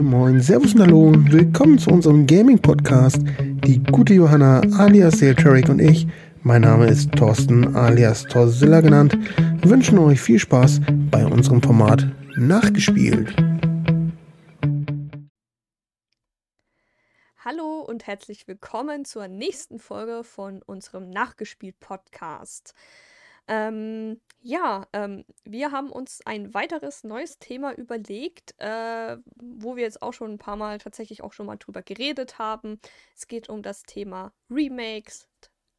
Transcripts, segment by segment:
Moin Moin, Servus und Hallo willkommen zu unserem Gaming-Podcast. Die gute Johanna alias Seeltrek und ich, mein Name ist Thorsten alias Torzilla genannt, wünschen euch viel Spaß bei unserem Format Nachgespielt. Hallo und herzlich willkommen zur nächsten Folge von unserem Nachgespielt-Podcast. Ähm, ja, ähm, wir haben uns ein weiteres neues Thema überlegt, äh, wo wir jetzt auch schon ein paar Mal tatsächlich auch schon mal drüber geredet haben. Es geht um das Thema Remakes,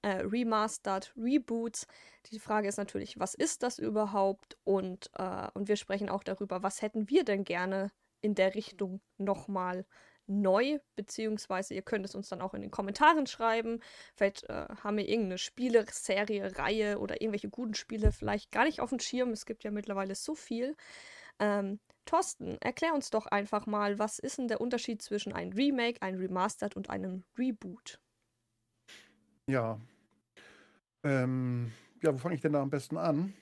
äh, Remastered, Reboots. Die Frage ist natürlich, was ist das überhaupt? Und, äh, und wir sprechen auch darüber, was hätten wir denn gerne in der Richtung nochmal neu, beziehungsweise ihr könnt es uns dann auch in den Kommentaren schreiben. Vielleicht äh, haben wir irgendeine Spieleserie, Reihe oder irgendwelche guten Spiele vielleicht gar nicht auf dem Schirm. Es gibt ja mittlerweile so viel. Ähm, Thorsten, erklär uns doch einfach mal, was ist denn der Unterschied zwischen einem Remake, einem Remastered und einem Reboot? Ja. Ähm, ja, wo fange ich denn da am besten an?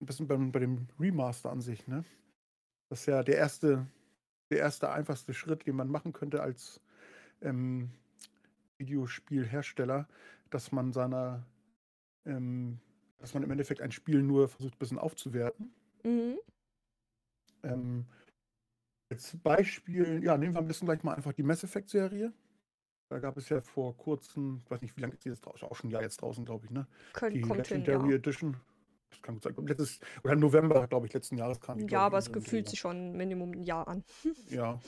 Ein bisschen bei, bei dem Remaster an sich, ne? Das ist ja der erste der erste einfachste Schritt, den man machen könnte als ähm, Videospielhersteller, dass man seiner, ähm, dass man im Endeffekt ein Spiel nur versucht, ein bisschen aufzuwerten. Mhm. Ähm, als Beispiel, ja, nehmen wir am besten gleich mal einfach die Mass Effect-Serie. Da gab es ja vor kurzem, ich weiß nicht, wie lange ist die jetzt draußen, auch schon ein Jahr jetzt draußen, glaube ich, ne? Kön die Legendary. Edition das kann gut sein. Letztes, oder im November, glaube ich, letzten Jahres kam die. Ja, aber es gefühlt sich schon Minimum ein Jahr an. ja.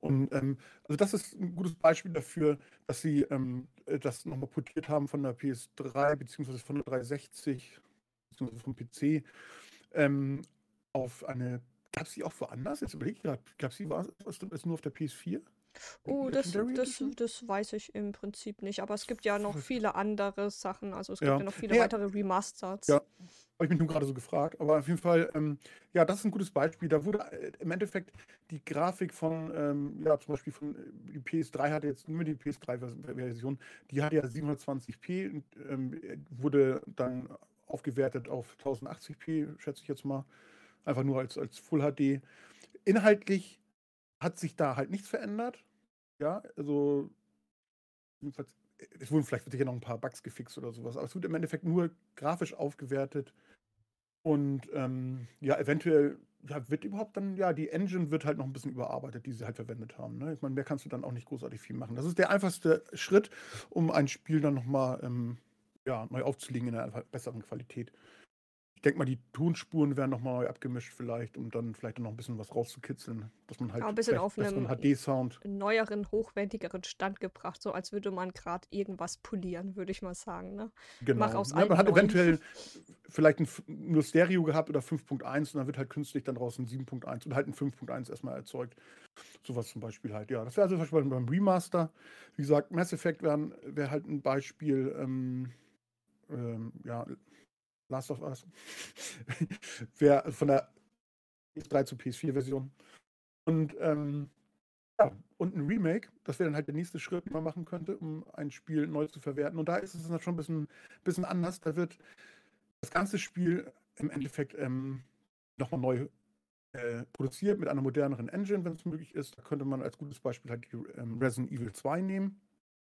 Und ähm, also das ist ein gutes Beispiel dafür, dass sie ähm, äh, das nochmal portiert haben von der PS3 beziehungsweise von der 360 beziehungsweise vom PC ähm, auf eine. Gab es die auch woanders? Jetzt überlege ich gerade. Gab es die war, nur auf der PS4? Oh, das, das, das weiß ich im Prinzip nicht. Aber es gibt ja noch viele andere Sachen. Also es gibt ja, ja noch viele ja. weitere Remasters. Ja, habe ich mich nun gerade so gefragt. Aber auf jeden Fall, ähm, ja, das ist ein gutes Beispiel. Da wurde äh, im Endeffekt die Grafik von, ähm, ja, zum Beispiel von, die PS3 hatte jetzt nur die PS3-Version, die hatte ja 720p und ähm, wurde dann aufgewertet auf 1080p, schätze ich jetzt mal. Einfach nur als, als Full HD. Inhaltlich hat sich da halt nichts verändert. Ja, also es wurden vielleicht sicher noch ein paar Bugs gefixt oder sowas, aber es wird im Endeffekt nur grafisch aufgewertet. Und ähm, ja, eventuell ja, wird überhaupt dann, ja, die Engine wird halt noch ein bisschen überarbeitet, die sie halt verwendet haben. Ne? Ich meine, mehr kannst du dann auch nicht großartig viel machen. Das ist der einfachste Schritt, um ein Spiel dann nochmal ähm, ja, neu aufzulegen in einer besseren Qualität ich denke mal, die Tonspuren werden nochmal neu abgemischt, vielleicht, um dann vielleicht noch ein bisschen was rauszukitzeln. Dass man halt ja, ein bisschen auf einem HD-Sound. neueren, hochwertigeren Stand gebracht, so als würde man gerade irgendwas polieren, würde ich mal sagen. Ne? Genau. Mach aus ja, man hat eventuell vielleicht ein, nur Stereo gehabt oder 5.1 und dann wird halt künstlich dann draußen 7.1 und halt ein 5.1 erstmal erzeugt. Sowas zum Beispiel halt, ja. Das wäre also zum Beispiel beim Remaster. Wie gesagt, Mass Effect wäre wär halt ein Beispiel, ähm, ähm, ja, Last of Us. Wäre von der PS3 zu PS4-Version. Und, ähm, ja, und ein Remake, das wäre dann halt der nächste Schritt, den man machen könnte, um ein Spiel neu zu verwerten. Und da ist es dann schon ein bisschen, bisschen anders. Da wird das ganze Spiel im Endeffekt ähm, nochmal neu äh, produziert mit einer moderneren Engine, wenn es möglich ist. Da könnte man als gutes Beispiel halt die ähm, Resident Evil 2 nehmen,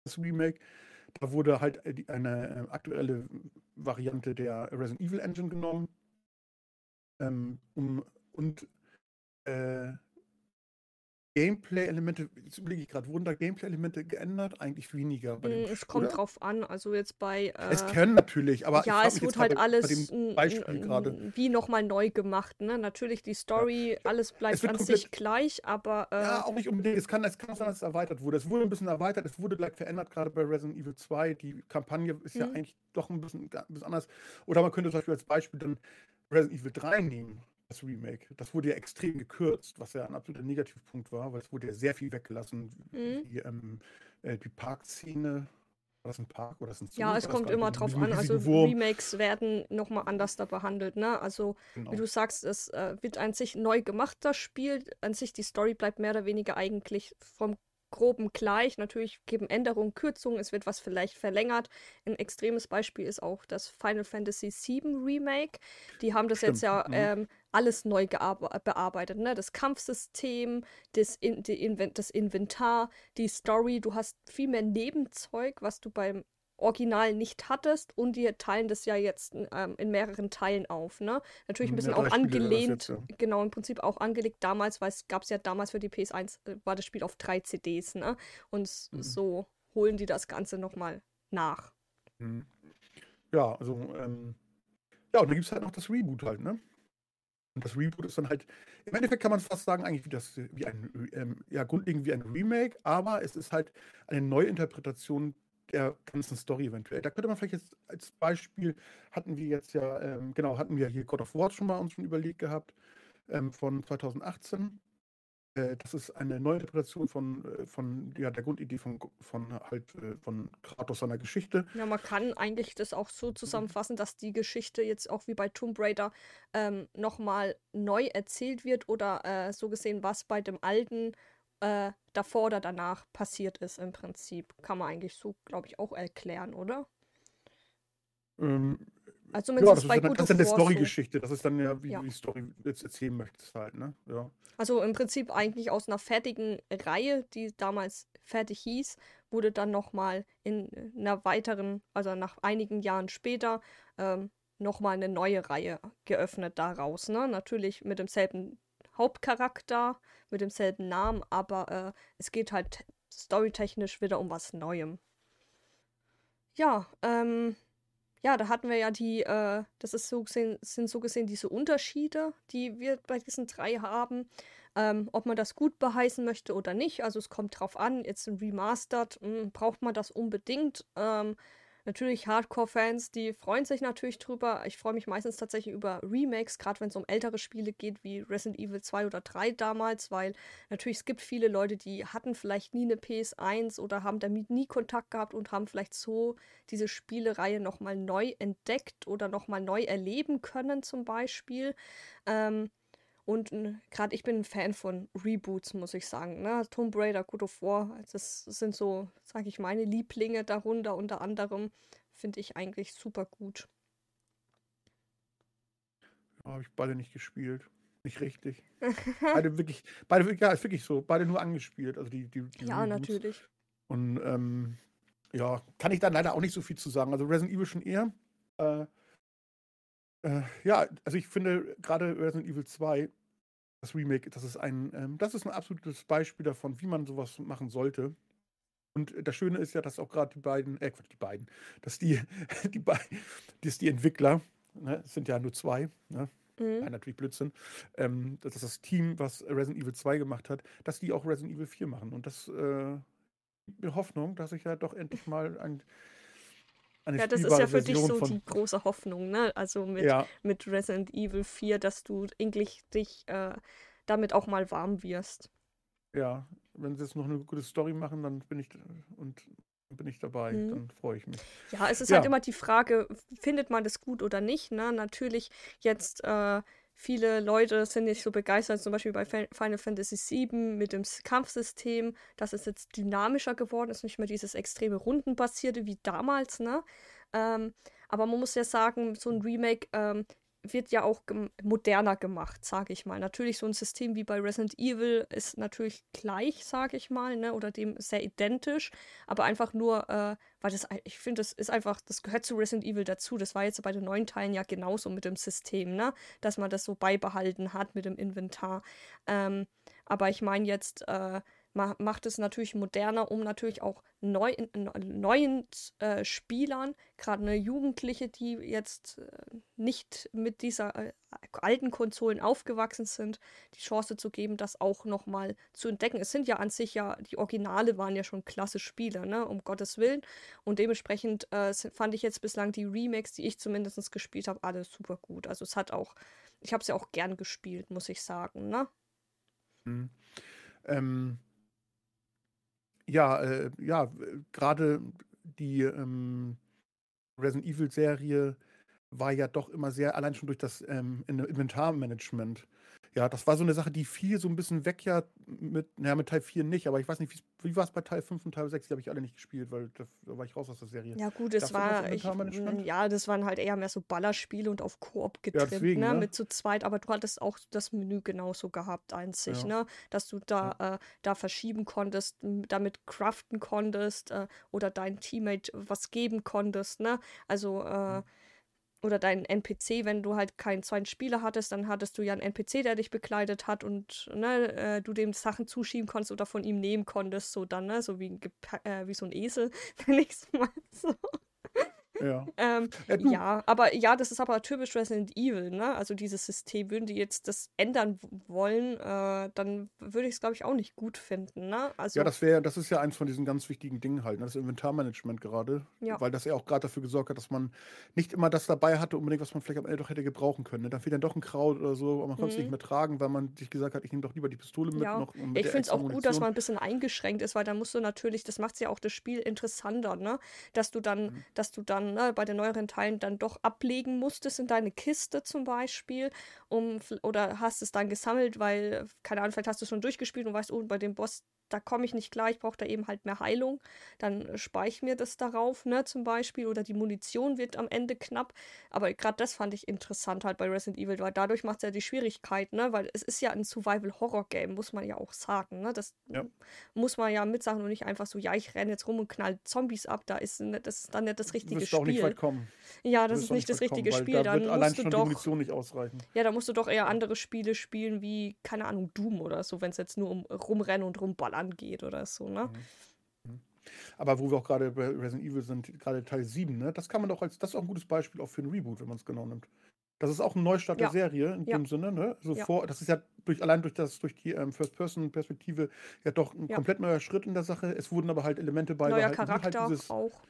das Remake. Da wurde halt äh, eine äh, aktuelle Variante der Resident Evil Engine genommen. Ähm, um, und äh, Gameplay-Elemente, jetzt überlege ich gerade, wurden da Gameplay-Elemente geändert? Eigentlich weniger. Bei dem, mm, es kommt oder? drauf an, also jetzt bei. Äh, es können natürlich, aber ja, es wird halt alles Beispiel gerade. wie nochmal neu gemacht. Ne? Natürlich die Story, ja. alles bleibt an sich gleich, aber. Äh, ja, auch nicht unbedingt. Es kann, es kann sein, dass es erweitert wurde. Es wurde ein bisschen erweitert, es wurde gleich verändert, gerade bei Resident Evil 2. Die Kampagne ist mhm. ja eigentlich doch ein bisschen, ein bisschen anders. Oder man könnte zum Beispiel als Beispiel dann Resident Evil 3 nehmen das Remake. Das wurde ja extrem gekürzt, was ja ein absoluter Negativpunkt war, weil es wurde ja sehr viel weggelassen. Mhm. Die, ähm, äh, die Parkszene, war das ein Park oder ist ein Zoo? Ja, es kommt immer drauf an. Also Wurm. Remakes werden nochmal anders da behandelt. Ne? Also genau. wie du sagst, es äh, wird an sich neu gemacht, das Spiel. An sich die Story bleibt mehr oder weniger eigentlich vom groben gleich. Natürlich geben Änderungen, Kürzungen, es wird was vielleicht verlängert. Ein extremes Beispiel ist auch das Final Fantasy VII Remake. Die haben das Stimmt. jetzt ja mhm. ähm, alles neu bearbeitet. Ne? Das Kampfsystem, das, In die das Inventar, die Story. Du hast viel mehr Nebenzeug, was du beim Original nicht hattest und die teilen das ja jetzt ähm, in mehreren Teilen auf, ne? Natürlich ein bisschen ja, auch angelehnt, jetzt, ja. genau, im Prinzip auch angelegt damals, weil es gab es ja damals für die PS1, äh, war das Spiel auf drei CDs, ne? Und mhm. so holen die das Ganze nochmal nach. Mhm. Ja, also, ähm, ja, und dann gibt es halt noch das Reboot halt, ne? Und das Reboot ist dann halt, im Endeffekt kann man fast sagen, eigentlich wie das, wie ein, ähm, ja, grundlegend wie ein Remake, aber es ist halt eine Neuinterpretation der ganzen Story eventuell. Da könnte man vielleicht jetzt als Beispiel, hatten wir jetzt ja, ähm, genau, hatten wir hier God of War schon mal uns schon überlegt gehabt, ähm, von 2018. Äh, das ist eine Neuinterpretation von, äh, von ja, der Grundidee von, von halt äh, von Kratos seiner Geschichte. Ja, man kann eigentlich das auch so zusammenfassen, dass die Geschichte jetzt auch wie bei Tomb Raider ähm, nochmal neu erzählt wird oder äh, so gesehen, was bei dem alten äh, davor oder danach passiert ist im Prinzip. Kann man eigentlich so, glaube ich, auch erklären, oder? Ähm, also ja, das ist, dann, das ist dann eine Story-Geschichte. Das ist dann ja, wie ja. du die Story jetzt erzählen möchtest halt, ne? Ja. Also im Prinzip eigentlich aus einer fertigen Reihe, die damals fertig hieß, wurde dann nochmal in einer weiteren, also nach einigen Jahren später, ähm, nochmal eine neue Reihe geöffnet daraus, ne? Natürlich mit demselben Hauptcharakter, mit demselben Namen, aber äh, es geht halt storytechnisch wieder um was Neuem. Ja, ähm, ja, da hatten wir ja die, äh, das ist so gesehen, sind so gesehen diese Unterschiede, die wir bei diesen drei haben. Ähm, ob man das gut beheißen möchte oder nicht. Also es kommt drauf an, jetzt ein Remastered, mh, hm, braucht man das unbedingt. Ähm, Natürlich Hardcore-Fans, die freuen sich natürlich drüber. Ich freue mich meistens tatsächlich über Remakes, gerade wenn es um ältere Spiele geht, wie Resident Evil 2 oder 3 damals, weil natürlich es gibt viele Leute, die hatten vielleicht nie eine PS1 oder haben damit nie Kontakt gehabt und haben vielleicht so diese Spielereihe nochmal neu entdeckt oder nochmal neu erleben können zum Beispiel. Ähm, und gerade ich bin ein Fan von Reboots, muss ich sagen. Ne? Tomb Raider, God of War, das sind so, sage ich, meine Lieblinge darunter. Unter anderem finde ich eigentlich super gut. Ja, habe ich beide nicht gespielt. Nicht richtig. beide wirklich, beide, ja, ist wirklich so. Beide nur angespielt. Also die, die, die ja, Reboots. natürlich. Und ähm, ja, kann ich da leider auch nicht so viel zu sagen. Also Resident Evil schon eher. Äh, äh, ja, also ich finde gerade Resident Evil 2 das Remake, das ist ein, ähm, das ist ein absolutes Beispiel davon, wie man sowas machen sollte. Und das Schöne ist ja, dass auch gerade die beiden, äh, die beiden, dass die, die, dass die Entwickler, ne, es sind ja nur zwei, ne, mhm. Nein, natürlich Blödsinn, ähm, dass das Team, was Resident Evil 2 gemacht hat, dass die auch Resident Evil 4 machen. Und das äh, gibt mir Hoffnung, dass ich ja doch endlich mal ein ja, das ist ja für dich so die große Hoffnung, ne? Also mit, ja. mit Resident Evil 4, dass du endlich dich äh, damit auch mal warm wirst. Ja, wenn sie jetzt noch eine gute Story machen, dann bin ich und bin ich dabei, mhm. dann freue ich mich. Ja, es ist ja. halt immer die Frage, findet man das gut oder nicht, ne? Natürlich jetzt äh, Viele Leute sind nicht so begeistert, zum Beispiel bei Final Fantasy VII mit dem Kampfsystem, dass es jetzt dynamischer geworden ist, nicht mehr dieses extreme Rundenbasierte wie damals, ne? Ähm, aber man muss ja sagen, so ein Remake ähm, wird ja auch gem moderner gemacht, sage ich mal. Natürlich so ein System wie bei Resident Evil ist natürlich gleich, sage ich mal, ne, oder dem sehr identisch, aber einfach nur, äh, weil das, ich finde, das ist einfach, das gehört zu Resident Evil dazu. Das war jetzt bei den neuen Teilen ja genauso mit dem System, ne, dass man das so beibehalten hat mit dem Inventar. Ähm, aber ich meine jetzt, äh, macht es natürlich moderner, um natürlich auch neu, neuen äh, Spielern, gerade eine Jugendliche, die jetzt äh, nicht mit dieser äh, alten Konsolen aufgewachsen sind, die Chance zu geben, das auch nochmal zu entdecken. Es sind ja an sich ja, die Originale waren ja schon klasse Spiele, ne, um Gottes Willen. Und dementsprechend äh, fand ich jetzt bislang die Remakes, die ich zumindest gespielt habe, alle super gut. Also es hat auch, ich habe es ja auch gern gespielt, muss ich sagen, ne? Mhm. Ähm, ja, äh, ja, gerade die ähm, Resident Evil-Serie war ja doch immer sehr, allein schon durch das ähm, Inventarmanagement, Ja, das war so eine Sache, die fiel so ein bisschen weg ja mit, naja, mit Teil 4 nicht, aber ich weiß nicht, wie war es bei Teil 5 und Teil 6, die habe ich alle nicht gespielt, weil da, da war ich raus aus der Serie. Ja, gut, es war, ich, mm, ja, das waren halt eher mehr so Ballerspiele und auf Koop getrimmt, deswegen, ne, ne? mit zu zweit, aber du hattest auch das Menü genauso gehabt, einzig, Ja. ne, dass du da, äh, da verschieben konntest, damit craften konntest, äh, oder dein Teammate was geben konntest, ne, also, äh, oder dein NPC, wenn du halt keinen zweiten Spieler hattest, dann hattest du ja einen NPC, der dich begleitet hat und ne, äh, du dem Sachen zuschieben konntest oder von ihm nehmen konntest, so dann, ne, so wie, äh, wie so ein Esel, wenn ich es mal so Ja. ähm, Ja, aber ja, das ist aber typisch Resident Evil, ne? Also dieses System, würden die jetzt das ändern wollen, äh, dann würde ich es, glaube ich, auch nicht gut finden, ne? Also, Ja, das wäre, das ist ja eins von diesen ganz wichtigen Dingen halt, ne? das Inventarmanagement gerade, Ja. weil das ja auch gerade dafür gesorgt hat, dass man nicht immer das dabei hatte, unbedingt, was man vielleicht am Ende doch hätte gebrauchen können. Ne? Dann fehlt dann doch ein Kraut oder so, aber man konnte es Mhm. nicht mehr tragen, weil man sich gesagt hat, ich nehme doch lieber die Pistole mit Ja. noch. mit ich finde es auch gut, dass man ein bisschen eingeschränkt ist, weil dann musst du natürlich, das macht ja auch das Spiel interessanter, ne? Dass du dann, Mhm. dass du dann ne, bei den neueren Teilen dann doch ablegen musstest in deine Kiste zum Beispiel, um oder hast es dann gesammelt, weil, keine Ahnung, vielleicht hast du schon durchgespielt und weißt, oh, bei dem Boss, da komme ich nicht klar, ich brauche da eben halt mehr Heilung. Dann speich mir das darauf, ne, zum Beispiel. Oder die Munition wird am Ende knapp. Aber gerade das fand ich interessant halt bei Resident Evil, weil dadurch macht es ja die Schwierigkeit, ne? Weil es ist ja ein Survival-Horror-Game, muss man ja auch sagen, ne? Das Ja. muss man ja mitsagen und nicht einfach so, ja, ich renne jetzt rum und knall Zombies ab. Da ist ne, das ist dann nicht das richtige wirst auch nicht Spiel. weit kommen. Ja, das ist nicht das kommen, richtige weil Spiel. Da Dann musst du doch Munition nicht ausreichen. ja, da musst du doch eher andere Spiele spielen, wie, keine Ahnung, Doom oder so, wenn es jetzt nur um Rumrennen und Rumballern geht oder so, ne? Aber wo wir auch gerade bei Resident Evil sind, gerade Teil 7, ne, das kann man doch als, das ist auch ein gutes Beispiel auch für ein Reboot, wenn man es genau nimmt. Das ist auch ein Neustart Ja. der Serie in Ja. dem Sinne, ne? Also Ja. vor, das ist ja durch, allein durch das, durch die ähm, First-Person-Perspektive ja doch ein komplett neuer Schritt in der Sache. Es wurden aber halt Elemente Neuer beibehalten, wie Charakter halt dieses auch.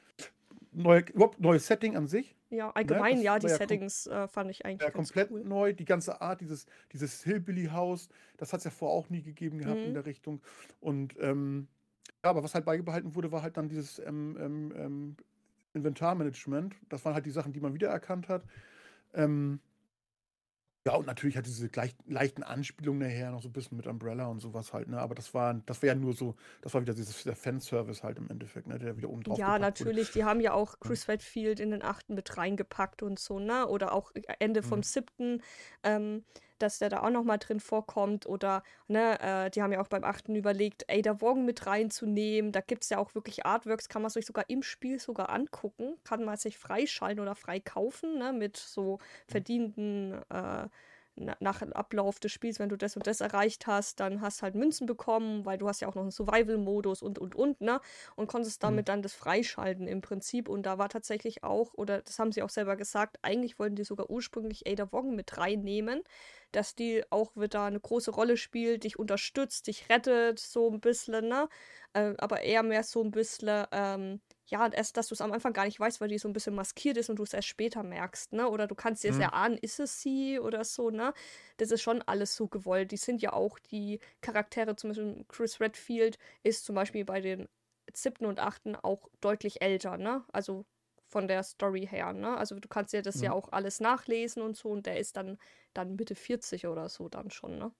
neue, überhaupt neues Setting an sich. Ja, allgemein, das ja, die ja Settings äh, fand ich eigentlich Ja, komplett cool. neu, die ganze Art, dieses, dieses Hillbilly-Haus, das hat es ja vorher auch nie gegeben gehabt in Mhm. der Richtung. Und ähm, ja, aber was halt beibehalten wurde, war halt dann dieses ähm, ähm, ähm, Inventarmanagement. Das waren halt die Sachen, die man wiedererkannt hat. Ähm, ja, und natürlich hat diese gleich, leichten Anspielungen nachher noch so ein bisschen mit Umbrella und sowas halt, ne? Aber das war, das wäre ja nur so, das war wieder dieses, der Fanservice halt im Endeffekt, ne? Der wieder oben drauf Ja, gepackt wurde. natürlich. Die haben ja auch Chris Redfield in den achten mit reingepackt und so, ne? Oder auch Ende vom Mhm. siebten, ähm, dass der da auch nochmal drin vorkommt. Oder, ne, äh, die haben ja auch beim achten überlegt, Ada Wong mit reinzunehmen. Da gibt es ja auch wirklich Artworks, kann man sich sogar im Spiel sogar angucken. Kann man sich freischalten oder freikaufen, ne? Mit so Mhm. verdienten äh, na- nach Ablauf des Spiels, wenn du das und das erreicht hast, dann hast halt Münzen bekommen, weil du hast ja auch noch einen Survival-Modus und und und, ne? Und konntest damit dann das freischalten im Prinzip. Und da war tatsächlich auch, oder das haben sie auch selber gesagt, eigentlich wollten die sogar ursprünglich Ada Wong mit reinnehmen, dass die auch wieder eine große Rolle spielt, dich unterstützt, dich rettet, so ein bisschen, ne? Äh, aber eher mehr so ein bisschen, ähm, ja, erst, dass du es am Anfang gar nicht weißt, weil die so ein bisschen maskiert ist und du es erst später merkst, ne? Oder du kannst dir es Mhm. erahnen, ist es sie oder so, ne? Das ist schon alles so gewollt. Die sind ja auch die Charaktere, zum Beispiel Chris Redfield ist zum Beispiel bei den siebten und achten auch deutlich älter, ne? Also von der Story her, ne? Also du kannst dir das ja Mhm. auch alles nachlesen und so und der ist dann, dann Mitte 40 oder so dann schon, ne?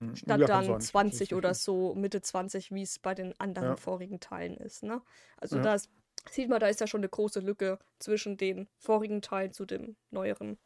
Mhm. Statt Ja, dann sein. Das 20 ist oder so, Mitte 20, wie es bei den anderen Ja. vorigen Teilen ist, ne? Also Ja. da sieht man, da ist ja schon eine große Lücke zwischen den vorigen Teilen zu dem neueren.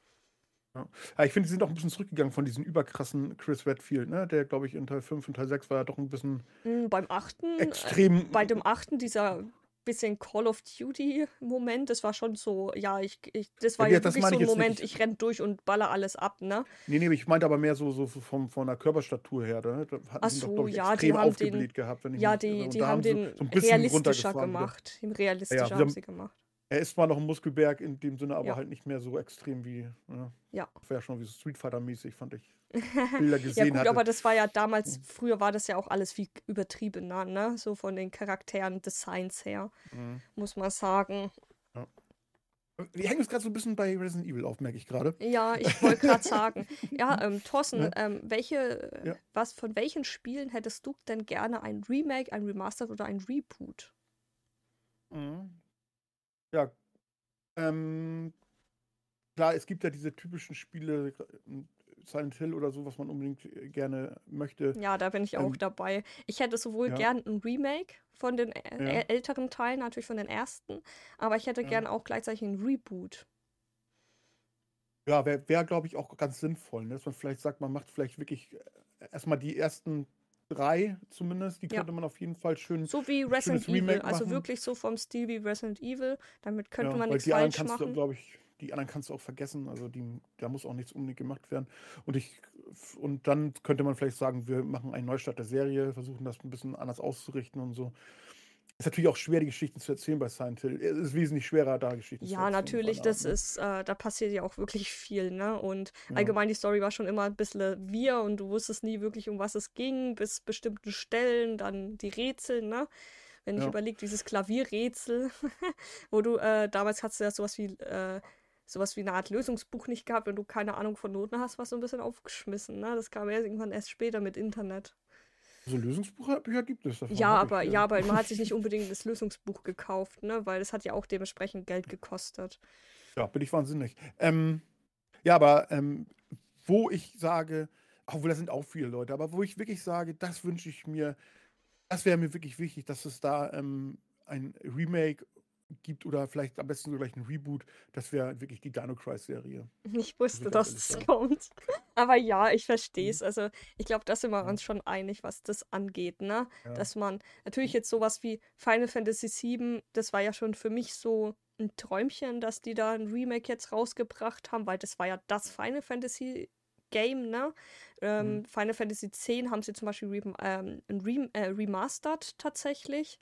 Ja, ich finde, die sind auch ein bisschen zurückgegangen von diesem überkrassen Chris Redfield, ne? Der, glaube ich, in Teil 5 und Teil 6 war ja doch ein bisschen Hm, beim achten, äh, extrem. bei dem achten, dieser bisschen Call of Duty-Moment, das war schon so, ja, ich, ich das war Ja, ja, das wirklich so ein Moment, nicht. ich renn durch und baller alles ab, ne? Nee, nee, ich meinte aber mehr so, so vom, von der Körperstatur her. Ne? Da hatten Ach so, doch, ich, ja, die extrem haben den, gehabt. Wenn ich ja, die, die haben sie den so bisschen realistischer runtergefahren wieder. gemacht. Realistischer haben haben- sie gemacht. Er ist zwar noch ein Muskelberg in dem Sinne, aber Ja. halt nicht mehr so extrem wie. Ne? Ja. Wäre schon wie so Street Fighter-mäßig, fand ich. Bilder Ja gesehen gut, hatte. aber das war ja damals, früher war das ja auch alles viel übertriebener, ne? So von den Charakteren, Designs her, Mhm. muss man sagen. Wir hängen uns gerade so ein bisschen bei Resident Evil auf, merke ich gerade. Ja, ich wollte gerade sagen. Ja, ähm, Thorsten, Ne? ähm, welche, Ja. was, von welchen Spielen hättest du denn gerne ein Remake, ein Remastered oder ein Reboot? Mhm. Ja. Ähm, klar, es gibt ja diese typischen Spiele, Silent Hill oder so, was man unbedingt äh, gerne möchte. Ja, da bin ich auch Ähm, dabei. Ich hätte sowohl ja. gern ein Remake von den ä- Ja. älteren Teilen, natürlich von den ersten, aber ich hätte Ja. gern auch gleichzeitig ein Reboot. Ja, wäre, wär, glaube ich, auch ganz sinnvoll, ne? dass man vielleicht sagt, man macht vielleicht wirklich äh, erstmal die ersten drei zumindest, die Ja. könnte man auf jeden Fall schön. So wie Resident Evil, Remake also machen. wirklich so vom Stil wie Resident Evil. Damit könnte Ja, man nichts falsch du, machen. glaube ich, die anderen kannst du auch vergessen. Also die, da muss auch nichts unbedingt gemacht werden. Und ich und dann könnte man vielleicht sagen, wir machen einen Neustart der Serie, versuchen das ein bisschen anders auszurichten und so. Ist natürlich auch schwer, die Geschichten zu erzählen bei Silent Hill. Es ist wesentlich schwerer, da Geschichten zu Ja, erzählen. auf natürlich, eine Art, das ne? ist, äh, da passiert ja auch wirklich viel, ne? Und Ja. allgemein die Story war schon immer ein bisschen wir und du wusstest nie wirklich, um was es ging, bis bestimmten Stellen, dann die Rätsel, ne? Wenn ich Ja. überlege, dieses Klavierrätsel, wo du, äh, damals hattest du ja sowas wie, äh, sowas wie eine Art Lösungsbuch nicht gehabt, wenn du keine Ahnung von Noten hast, warst du ein bisschen aufgeschmissen, ne? Das kam erst irgendwann erst später mit Internet. So Lösungsbücher gibt es davon. Ja, aber ja, aber man hat sich nicht unbedingt das Lösungsbuch gekauft, ne? Weil es hat ja auch dementsprechend Geld gekostet. Ja, bin ich wahnsinnig. Ähm, ja, aber ähm, wo ich sage, obwohl da sind auch viele Leute, aber wo ich wirklich sage, das wünsche ich mir, das wäre mir wirklich wichtig, dass es da ähm, ein Remake gibt oder vielleicht am besten so gleich ein Reboot, das wäre wirklich die Dino Crisis-Serie. Ich wusste, ich dass ganz es ehrlich kommt. Aber ja, ich verstehe es. Mhm. Also, ich glaube, da sind wir uns schon einig, was das angeht, ne? Ja. Dass man natürlich jetzt sowas wie Final Fantasy VII, das war ja schon für mich so ein Träumchen, dass die da ein Remake jetzt rausgebracht haben, weil das war ja das Final Fantasy Game, ne? Ähm, Mhm. Final Fantasy X haben sie zum Beispiel rem ähm, rem äh, remastered tatsächlich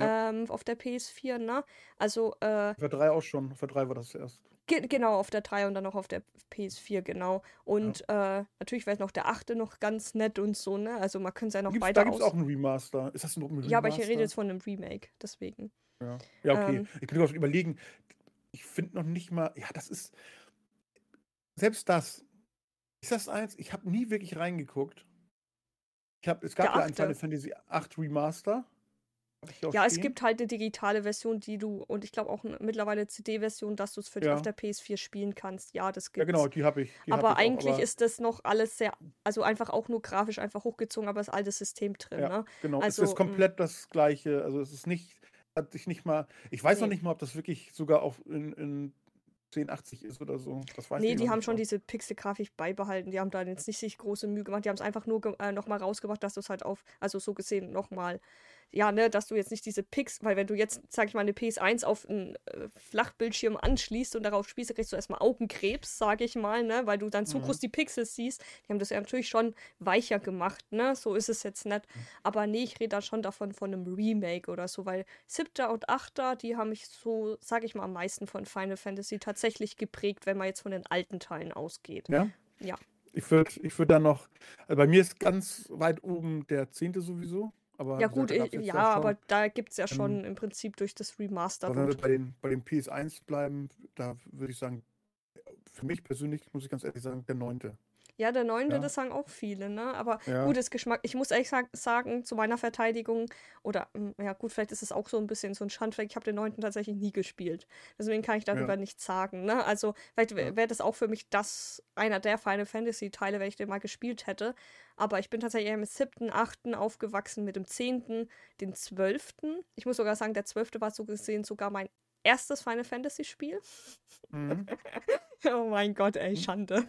Ja. ähm, auf der PS4, ne? Also, äh, Für drei auch schon, für drei war das erst. Ge genau, auf der 3 und dann noch auf der PS4, genau. Und äh, natürlich wäre noch der 8. noch ganz nett und so, ne? Also man könnte es ja noch Gibt's, da weiter gibt es auch ein Remaster. Ist das ein Remaster? ja, aber ich rede jetzt von einem Remake, deswegen. Ja, ja okay. Ähm. ich bin gerade überlegen. Ich finde noch nicht mal, ja, das ist. Selbst das. Ist das eins? Ich habe nie wirklich reingeguckt. Ich hab, es gab Der ja ein. Final Fantasy 8 Remaster. Hab ich hier auch Ja, es gibt halt eine digitale Version, die du, und ich glaube auch eine, mittlerweile CD-Version, dass du es für dich Ja. auf der PS4 spielen kannst. Ja, das Ja, gibt's. genau, die habe ich. Die hab aber ich auch, eigentlich aber, ist das noch alles sehr, also einfach auch nur grafisch einfach hochgezogen, aber das alte System drin, Ja, ne? genau. also, es ist komplett das gleiche. Also es ist nicht, hat sich nicht mal. Ich weiß noch Nee. nicht mal, ob das wirklich sogar auf in, in 1080 ist oder so. Das weiß Nee, ich die noch haben schon diese Pixel-Grafik beibehalten. Die haben da jetzt nicht sich große Mühe gemacht. Die haben es einfach nur äh, nochmal rausgebracht, dass du es halt auf, also so gesehen nochmal, ja, ne, dass du jetzt nicht diese Pix, weil wenn du jetzt, sag ich mal, eine PS1 auf einen äh, Flachbildschirm anschließt und darauf spielst, dann kriegst du erstmal Augenkrebs, sag ich mal, ne, weil du dann zu Mhm. groß die Pixels siehst. Die haben das ja natürlich schon weicher gemacht, ne, so ist es jetzt nicht. Mhm. Aber nee, ich rede da schon davon von einem Remake oder so, weil siebter und achter, die haben mich so, sag ich mal, am meisten von Final Fantasy tatsächlich geprägt, wenn man jetzt von den alten Teilen ausgeht. Ja? Ja. Ich würde ich würd dann noch. Also bei mir ist ganz weit oben der zehnte sowieso. Aber Ja gut, gesagt, jetzt ja, schon- aber da gibt es ja schon ähm, im Prinzip durch das Remaster. Wenn wir bei den, bei den PS1 bleiben, da würde ich sagen, für mich persönlich, muss ich ganz ehrlich sagen, der neunte. Ja, der neunte, Ja. das sagen auch viele, ne? Aber Ja. gutes Geschmack. Ich muss ehrlich sag, sagen, zu meiner Verteidigung, oder mm, ja gut, vielleicht ist es auch so ein bisschen so ein Schandfleck. Ich habe den neunten tatsächlich nie gespielt. Deswegen kann ich darüber Ja. nichts sagen, ne? Also, vielleicht wäre das auch für mich das einer der Final Fantasy-Teile, wenn ich den mal gespielt hätte. Aber ich bin tatsächlich eher mit siebten, achten aufgewachsen, mit dem zehnten, den zwölften. Ich muss sogar sagen, der zwölfte war so gesehen sogar mein erstes Final Fantasy-Spiel. Mhm. Oh mein Gott, ey, Mhm. Schande.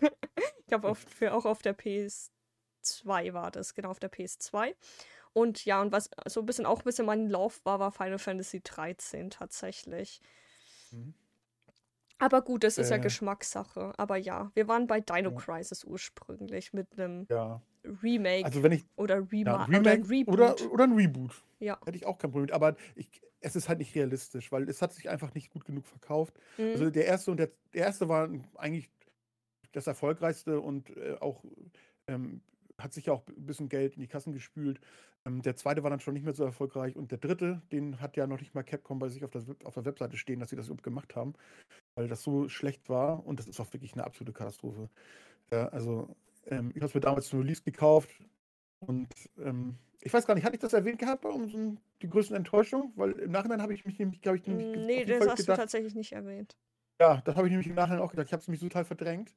Ich glaube, auf, für, auch auf der PS2 war das, genau, auf der PS2. Und ja, und was so ein bisschen auch ein bisschen mein Lauf war, war Final Fantasy 13 tatsächlich. Mhm. Aber gut, das ist ja Äh. Geschmackssache. Aber ja, wir waren bei Dino Ja. Crisis ursprünglich mit einem Ja. Remake Also wenn ich. oder, Ja, Rema ein oder ein Remake Reboot. oder, oder ein Reboot. ja. Hätte ich auch kein Problem mit. Aber ich, es ist halt nicht realistisch, weil es hat sich einfach nicht gut genug verkauft. Mhm. Also der erste und der, der erste war eigentlich das erfolgreichste und äh, auch ähm, hat sich ja auch ein bisschen Geld in die Kassen gespült. Ähm, der zweite war dann schon nicht mehr so erfolgreich und der dritte, den hat ja noch nicht mal Capcom bei sich auf der, auf der Webseite stehen, dass sie das überhaupt gemacht haben, weil das so schlecht war und das ist auch wirklich eine absolute Katastrophe. Ja, also ähm, ich habe es mir damals zum Release gekauft und ähm, ich weiß gar nicht, hatte ich das erwähnt gehabt bei unseren, die größten Enttäuschung? Weil im Nachhinein habe ich mich nämlich, glaube ich, nämlich auf Nee, das hast du gedacht, tatsächlich nicht erwähnt. ja, das habe ich nämlich im Nachhinein auch gedacht. Ich habe es nämlich total verdrängt.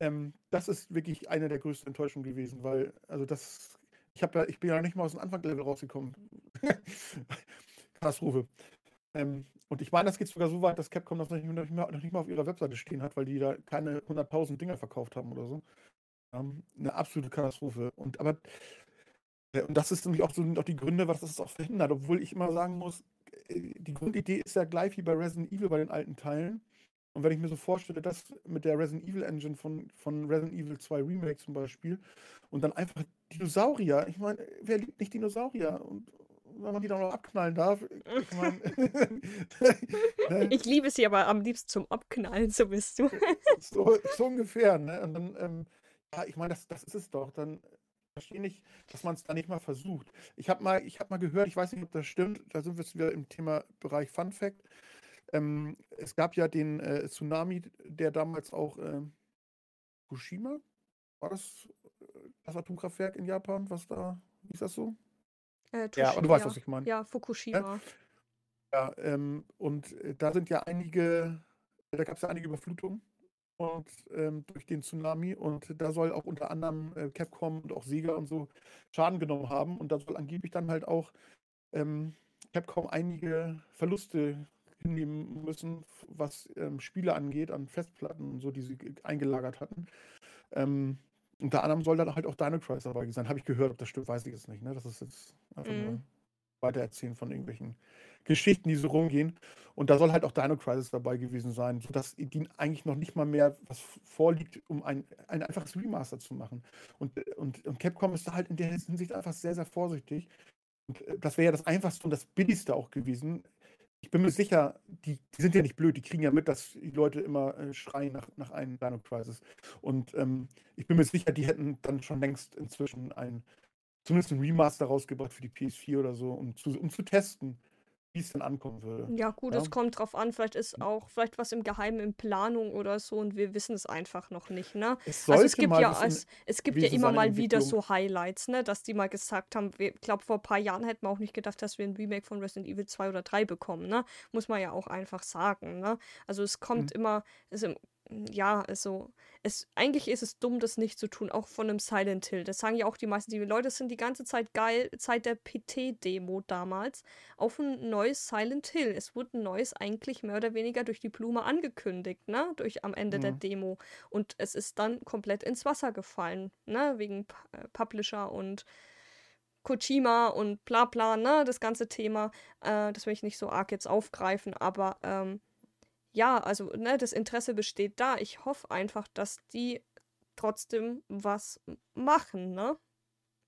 Ähm, das ist wirklich eine der größten Enttäuschungen gewesen, weil, also das, ich habe ja, ich bin ja nicht mal aus dem Anfangslevel rausgekommen. Katastrophe. Ähm, und ich meine, das geht sogar so weit, dass Capcom das noch nicht, noch, nicht mal, noch nicht, mal, auf ihrer Webseite stehen hat, weil die da keine 100.000 Dinger verkauft haben oder so. Ähm, eine absolute Katastrophe. Und aber äh, und das ist nämlich auch so auch die Gründe, was das auch verhindert, obwohl ich immer sagen muss, äh, die Grundidee ist ja gleich wie bei Resident Evil bei den alten Teilen. Und wenn ich mir so vorstelle, das mit der Resident Evil Engine von, von Resident Evil 2 Remake zum Beispiel und dann einfach Dinosaurier, ich meine, wer liebt nicht Dinosaurier? Und wenn man die dann noch abknallen darf. Ich, mein, ne? ich liebe sie aber am liebsten zum Abknallen, so bist du. so, so ungefähr, ne? Und dann, ähm, ja, ich meine, das, das ist es doch. Dann verstehe nicht, dass man es da nicht mal versucht. Ich habe mal, hab mal gehört, ich weiß nicht, ob das stimmt, da sind wir jetzt wieder im Thema Bereich Fun Fact. Ähm, es gab ja den äh, Tsunami, der damals auch äh, Fukushima, war das äh, das Atomkraftwerk in Japan, was da, ist das so? Äh, ja, du weißt, was ich meine. Ja, Fukushima. Ja, ja ähm, und äh, da sind ja einige, da gab es ja einige Überflutungen und ähm, durch den Tsunami und da soll auch unter anderem äh, Capcom und auch Sega und so Schaden genommen haben und da soll angeblich dann halt auch ähm, Capcom einige Verluste hinnehmen müssen, was ähm, Spiele angeht, an Festplatten und so, die sie eingelagert hatten. Ähm, unter anderem soll dann halt auch Dino Crisis dabei sein. Habe ich gehört, ob das stimmt, weiß ich jetzt nicht. Ne? Das ist jetzt einfach mm. nur Weitererzählen von irgendwelchen Geschichten, die so rumgehen. Und da soll halt auch Dino Crisis dabei gewesen sein, sodass ihnen eigentlich noch nicht mal mehr was vorliegt, um ein, ein einfaches Remaster zu machen. Und, und, und Capcom ist da halt in der Hinsicht einfach sehr, sehr vorsichtig. Und äh, das wäre ja das Einfachste und das Billigste auch gewesen. Ich bin mir sicher, die, die, sind ja nicht blöd, die kriegen ja mit, dass die Leute immer äh, schreien nach, nach einem Dino Crisis. Und ähm, ich bin mir sicher, die hätten dann schon längst inzwischen ein, zumindest ein Remaster rausgebracht für die PS4 oder so, um zu, um zu testen, wie es dann ankommen würde. Ja, gut, ja. es kommt drauf an. Vielleicht ist auch vielleicht was im Geheimen in Planung oder so und wir wissen es einfach noch nicht, ne? Es also es gibt ja es, es gibt ja immer mal wieder so Highlights, ne, dass die mal gesagt haben, ich glaube vor ein paar Jahren hätten wir auch nicht gedacht, dass wir ein Remake von Resident Evil 2 oder 3 bekommen, ne? Muss man ja auch einfach sagen, ne? Also es kommt mhm. immer, also ja, also es, eigentlich ist es dumm, das nicht zu tun, auch von einem Silent Hill. Das sagen ja auch die meisten. Die Leute sind die ganze Zeit geil, seit der PT-Demo damals, auf ein neues Silent Hill. Es wurde ein neues eigentlich mehr oder weniger durch die Blume angekündigt, ne? Durch am Ende mhm. der Demo. Und es ist dann komplett ins Wasser gefallen, ne? Wegen P äh, Publisher und Kojima und bla bla, ne? Das ganze Thema. Äh, das will ich nicht so arg jetzt aufgreifen, aber ähm, ja, also ne, das Interesse besteht da. Ich hoffe einfach, dass die trotzdem was machen, ne?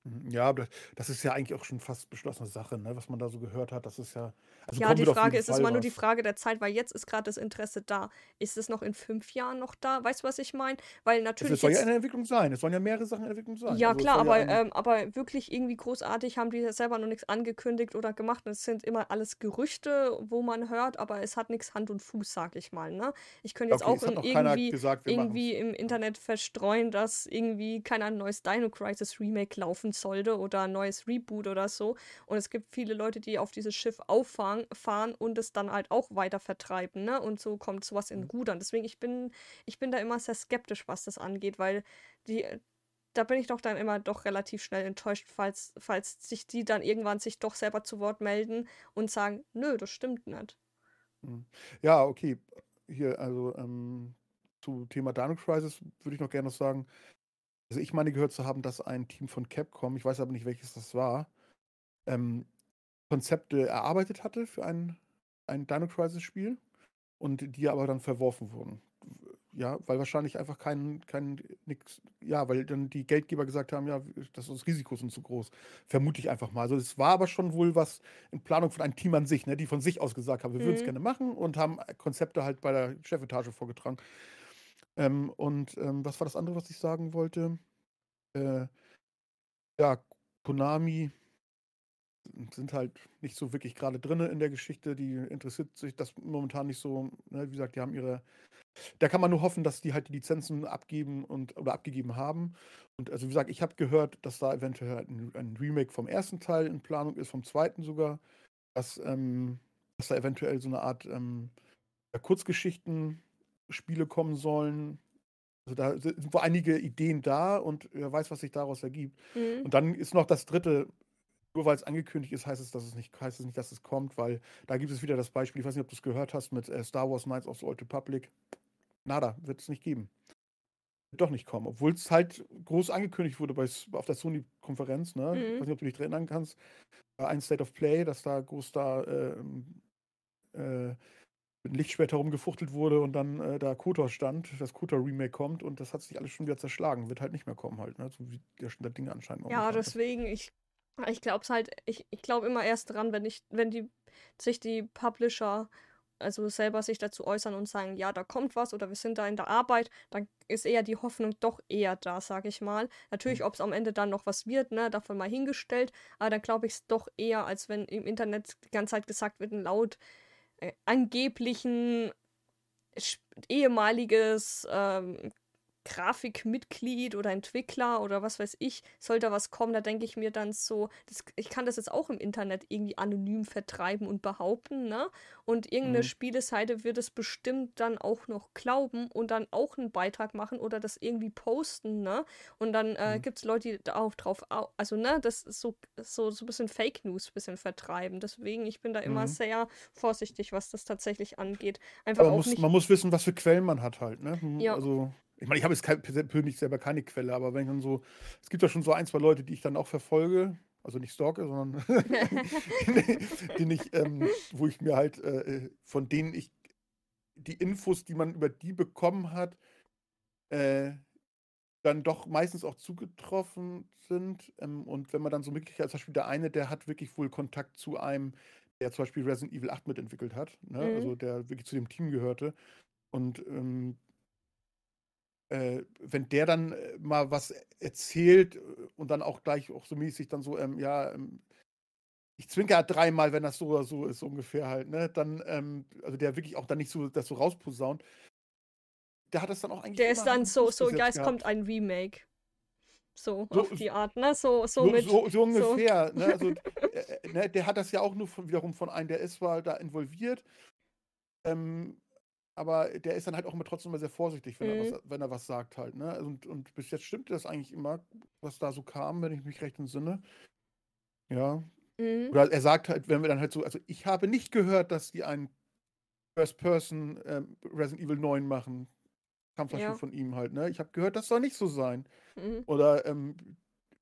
Mhm, ja, das ist ja eigentlich auch schon fast beschlossene Sache, ne? was man da so gehört hat. Das ist ja. Also ja, die Frage ist, es ist immer nur die Frage der Zeit, weil jetzt ist gerade das Interesse da. Ist es noch in fünf Jahren noch da? Weißt du, was ich meine? Weil natürlich. Es soll ja in der Entwicklung sein. Es sollen ja mehrere Sachen in der Entwicklung sein. Ja, also klar, aber, ja ähm, aber wirklich irgendwie großartig haben die selber noch nichts angekündigt oder gemacht. Es sind immer alles Gerüchte, wo man hört, aber es hat nichts Hand und Fuß, sag ich mal. Ne? Ich könnte jetzt okay, auch irgendwie, gesagt, irgendwie im Internet verstreuen, dass irgendwie, kein neues Dino Crisis Remake laufen sollte oder ein neues Reboot oder so. Und es gibt viele Leute, die auf dieses Schiff auffahren fahren und es dann halt auch weiter vertreiben, ne? Und so kommt sowas in mhm. Rudern. Deswegen, ich bin, ich bin da immer sehr skeptisch, was das angeht, weil die, da bin ich doch dann immer doch relativ schnell enttäuscht, falls, falls sich die dann irgendwann sich doch selber zu Wort melden und sagen, nö, das stimmt nicht. Mhm. Ja, okay. Hier, also ähm, zu Thema Dino Crisis würde ich noch gerne sagen, also ich meine gehört zu haben, dass ein Team von Capcom, ich weiß aber nicht welches das war, ähm, Konzepte erarbeitet hatte für ein, ein Dino Crisis Spiel und die aber dann verworfen wurden. Ja, weil wahrscheinlich einfach kein, kein nix, ja, weil dann die Geldgeber gesagt haben, ja, das, das Risiko sind zu groß. Vermute ich einfach mal. Also es war aber schon wohl was in Planung von einem Team an sich, ne, die von sich aus gesagt haben, wir würden es mhm. gerne machen und haben Konzepte halt bei der Chefetage vorgetragen. Ähm, und ähm, was war das andere, was ich sagen wollte? Äh, ja, Konami sind halt nicht so wirklich gerade drin in der Geschichte. Die interessiert sich das momentan nicht so. Ne? Wie gesagt, die haben ihre. Da kann man nur hoffen, dass die halt die Lizenzen abgeben und oder abgegeben haben. Und also wie gesagt, ich habe gehört, dass da eventuell ein, ein, Remake vom ersten Teil in Planung ist, vom zweiten sogar. Dass, ähm, dass da eventuell so eine Art ähm, Kurzgeschichten Spiele kommen sollen. Also da sind wohl einige Ideen da und wer weiß, was sich daraus ergibt. Mhm. Und dann ist noch das dritte, nur weil es angekündigt ist, heißt es, dass es nicht, heißt es nicht, dass es kommt, weil da gibt es wieder das Beispiel, ich weiß nicht, ob du es gehört hast, mit äh, Star Wars Knights of the Old Republic. Nada, wird es nicht geben. Wird doch nicht kommen, obwohl es halt groß angekündigt wurde bei, auf der Sony-Konferenz. Ne? Ich Mhm. weiß nicht, ob du dich erinnern kannst. Bei ein State of Play, dass da groß da ähm, äh, mit dem Lichtschwert herumgefuchtelt wurde und dann äh, da Kotor stand, das Kotor-Remake kommt und das hat sich alles schon wieder zerschlagen. Wird halt nicht mehr kommen halt, ne? So wie der Stand der Dinge anscheinend Ja, momentan ist. deswegen, ich, ich glaube es halt, ich, ich glaube immer erst dran, wenn ich, wenn die sich die Publisher also selber sich dazu äußern und sagen, ja, da kommt was oder wir sind da in der Arbeit, dann ist eher die Hoffnung doch eher da, sage ich mal. Natürlich, Mhm. ob es am Ende dann noch was wird, ne, davon mal hingestellt, aber dann glaube ich es doch eher, als wenn im Internet die ganze Zeit gesagt wird, laut äh, angeblichen ehemaliges ähm, Grafikmitglied oder Entwickler oder was weiß ich, soll da was kommen, da denke ich mir dann so, das, ich kann das jetzt auch im Internet irgendwie anonym vertreiben und behaupten, ne? Und irgendeine Mhm. Spieleseite wird es bestimmt dann auch noch glauben und dann auch einen Beitrag machen oder das irgendwie posten, ne? Und dann äh, Mhm. gibt es Leute, die da auch drauf, au- also ne, das ist so, so, so ein bisschen Fake News ein bisschen vertreiben. Deswegen, ich bin da immer Mhm. sehr vorsichtig, was das tatsächlich angeht. Einfach Aber man auch muss, nicht. man muss wissen, was für Quellen man hat halt, ne? Man- Ja. Also, ich meine, ich habe jetzt kein, persönlich selber keine Quelle, aber wenn ich dann so, es gibt ja schon so ein, zwei Leute, die ich dann auch verfolge, also nicht stalke, sondern die nicht, ähm, wo ich mir halt, äh, von denen ich die Infos, die man über die bekommen hat, äh, dann doch meistens auch zugetroffen sind. Ähm, und wenn man dann so wirklich, als Beispiel der eine, der hat wirklich wohl Kontakt zu einem, der zum Beispiel Resident Evil 8 mitentwickelt hat, ne? Mhm. also der wirklich zu dem Team gehörte. Und ähm, äh, wenn der dann äh, mal was erzählt äh, und dann auch gleich auch so mäßig dann so, ähm, ja, ähm, ich zwinker dreimal, wenn das so oder so ist, ungefähr halt, ne? Dann, ähm, also der wirklich auch dann nicht so das so rausposaunt. Der hat das dann auch eigentlich. Der ist dann so, so, ja, es kommt ein Remake. So, So- auf die Art, ne? So, so, So, mit. so, so ungefähr. Ne? Also, äh, äh, ne? Der hat das ja auch nur von, wiederum von einem, der ist zwar da involviert, ähm, aber der ist dann halt auch immer trotzdem immer sehr vorsichtig, wenn, er, Mhm. was, wenn er was sagt halt. Ne? Und, und bis jetzt stimmte das eigentlich immer, was da so kam, wenn ich mich recht entsinne. Ja. Mhm. Oder er sagt halt, wenn wir dann halt so, also ich habe nicht gehört, dass die einen First-Person ähm, Resident Evil 9 machen. Kam Ja. von ihm halt, ne? Ich habe gehört, das soll nicht so sein. Mhm. Oder, ähm,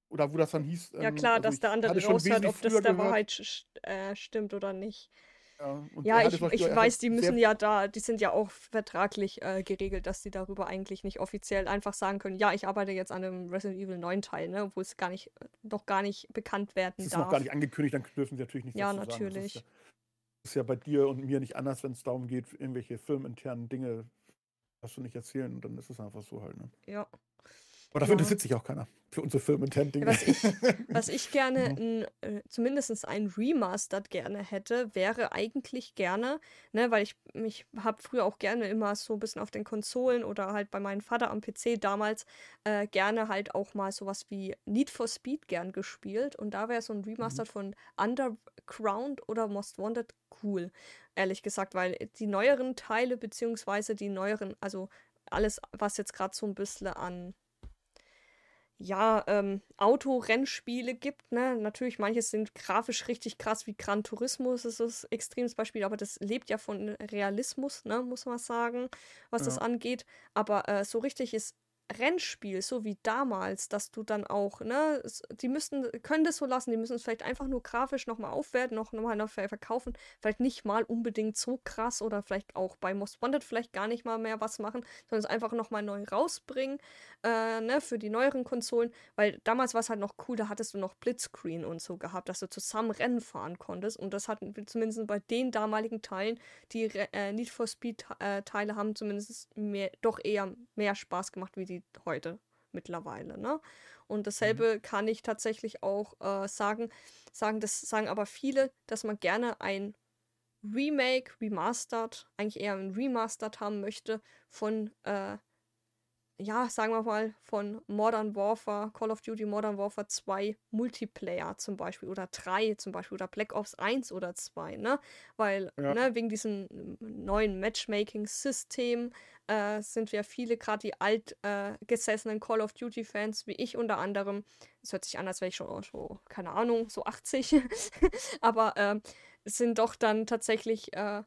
oder wo das dann hieß. Ja, ähm, klar, also dass der andere raushört, ob das der gehört. Wahrheit sch- äh, stimmt oder nicht. Ja, Ja, ich, ich weiß, die müssen ja da, die sind ja auch vertraglich äh, geregelt, dass die darüber eigentlich nicht offiziell einfach sagen können, ja, ich arbeite jetzt an einem Resident Evil 9 Teil, ne, wo es gar nicht, noch gar nicht bekannt werden Das ist darf. noch gar nicht angekündigt, dann dürfen sie natürlich nicht Ja, dazu sagen. Das ist natürlich. ja, das ist ja bei dir und mir nicht anders, wenn es darum geht, irgendwelche firmeninternen Dinge darfst du nicht erzählen und dann ist es einfach so halt. Ne? Ja. Aber dafür Ja. interessiert sich auch keiner für unsere firmeninternen Dinge. Ja, was ich- Was ich gerne, Mhm. n, äh, zumindest ein Remastered gerne hätte, wäre eigentlich gerne, ne, weil ich mich habe früher auch gerne immer so ein bisschen auf den Konsolen oder halt bei meinem Vater am PC damals äh, gerne halt auch mal sowas wie Need for Speed gern gespielt und da wäre so ein Remastered von Underground oder Most Wanted cool, ehrlich gesagt, weil die neueren Teile beziehungsweise die neueren, also alles, was jetzt gerade so ein bisschen an ja, ähm, Autorennspiele gibt, ne? Natürlich, manche sind grafisch richtig krass, wie Gran Turismo ist das extremes Beispiel, aber das lebt ja von Realismus, ne, muss man sagen, was das Ja. angeht. Aber äh, so richtiges Rennspiel, so wie damals, dass du dann auch, ne, die müssen, können das so lassen, die müssen es vielleicht einfach nur grafisch nochmal aufwerten, noch nochmal noch verkaufen, vielleicht nicht mal unbedingt so krass oder vielleicht auch bei Most Wanted vielleicht gar nicht mal mehr was machen, sondern es einfach nochmal neu rausbringen, äh, ne, für die neueren Konsolen, weil damals war es halt noch cool, da hattest du noch Blitzscreen und so gehabt, dass du zusammen Rennen fahren konntest. Und das hatten wir zumindest bei den damaligen Teilen, die äh, Need for Speed äh, Teile haben zumindest mehr, doch eher mehr Spaß gemacht wie die heute mittlerweile, ne? Und dasselbe kann ich tatsächlich auch äh, sagen, sagen, das sagen aber viele, dass man gerne ein Remake, Remastered, eigentlich eher ein Remastered haben möchte von äh, ja, sagen wir mal, von Modern Warfare, Call of Duty Modern Warfare 2 Multiplayer zum Beispiel oder 3 zum Beispiel oder Black Ops 1 oder 2, ne? Weil, ja. ne, wegen diesem neuen Matchmaking-System äh, sind ja viele, gerade die altgesessenen äh, Call of Duty-Fans, wie ich unter anderem, es hört sich an, als wäre ich schon, schon, keine Ahnung, so 80, aber äh, sind doch dann tatsächlich äh,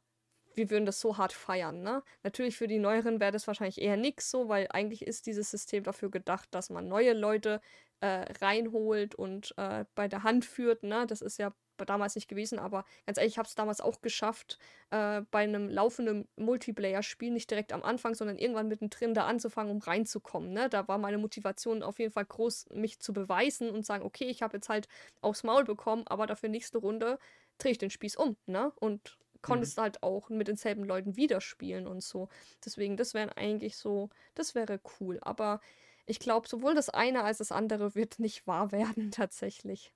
wir würden das so hart feiern, ne? Natürlich für die Neueren wäre das wahrscheinlich eher nix so, weil eigentlich ist dieses System dafür gedacht, dass man neue Leute äh, reinholt und äh, bei der Hand führt, ne? Das ist ja damals nicht gewesen, aber ganz ehrlich, ich habe es damals auch geschafft, äh, bei einem laufenden Multiplayer-Spiel nicht direkt am Anfang, sondern irgendwann mittendrin da anzufangen, um reinzukommen. Ne? Da war meine Motivation auf jeden Fall groß, mich zu beweisen und sagen, okay, ich habe jetzt halt aufs Maul bekommen, aber dafür nächste Runde drehe ich den Spieß um, ne? Und konntest mhm. halt auch mit denselben Leuten wieder spielen und so. Deswegen, das wäre eigentlich so, das wäre cool. Aber ich glaube, sowohl das eine als das andere wird nicht wahr werden, tatsächlich.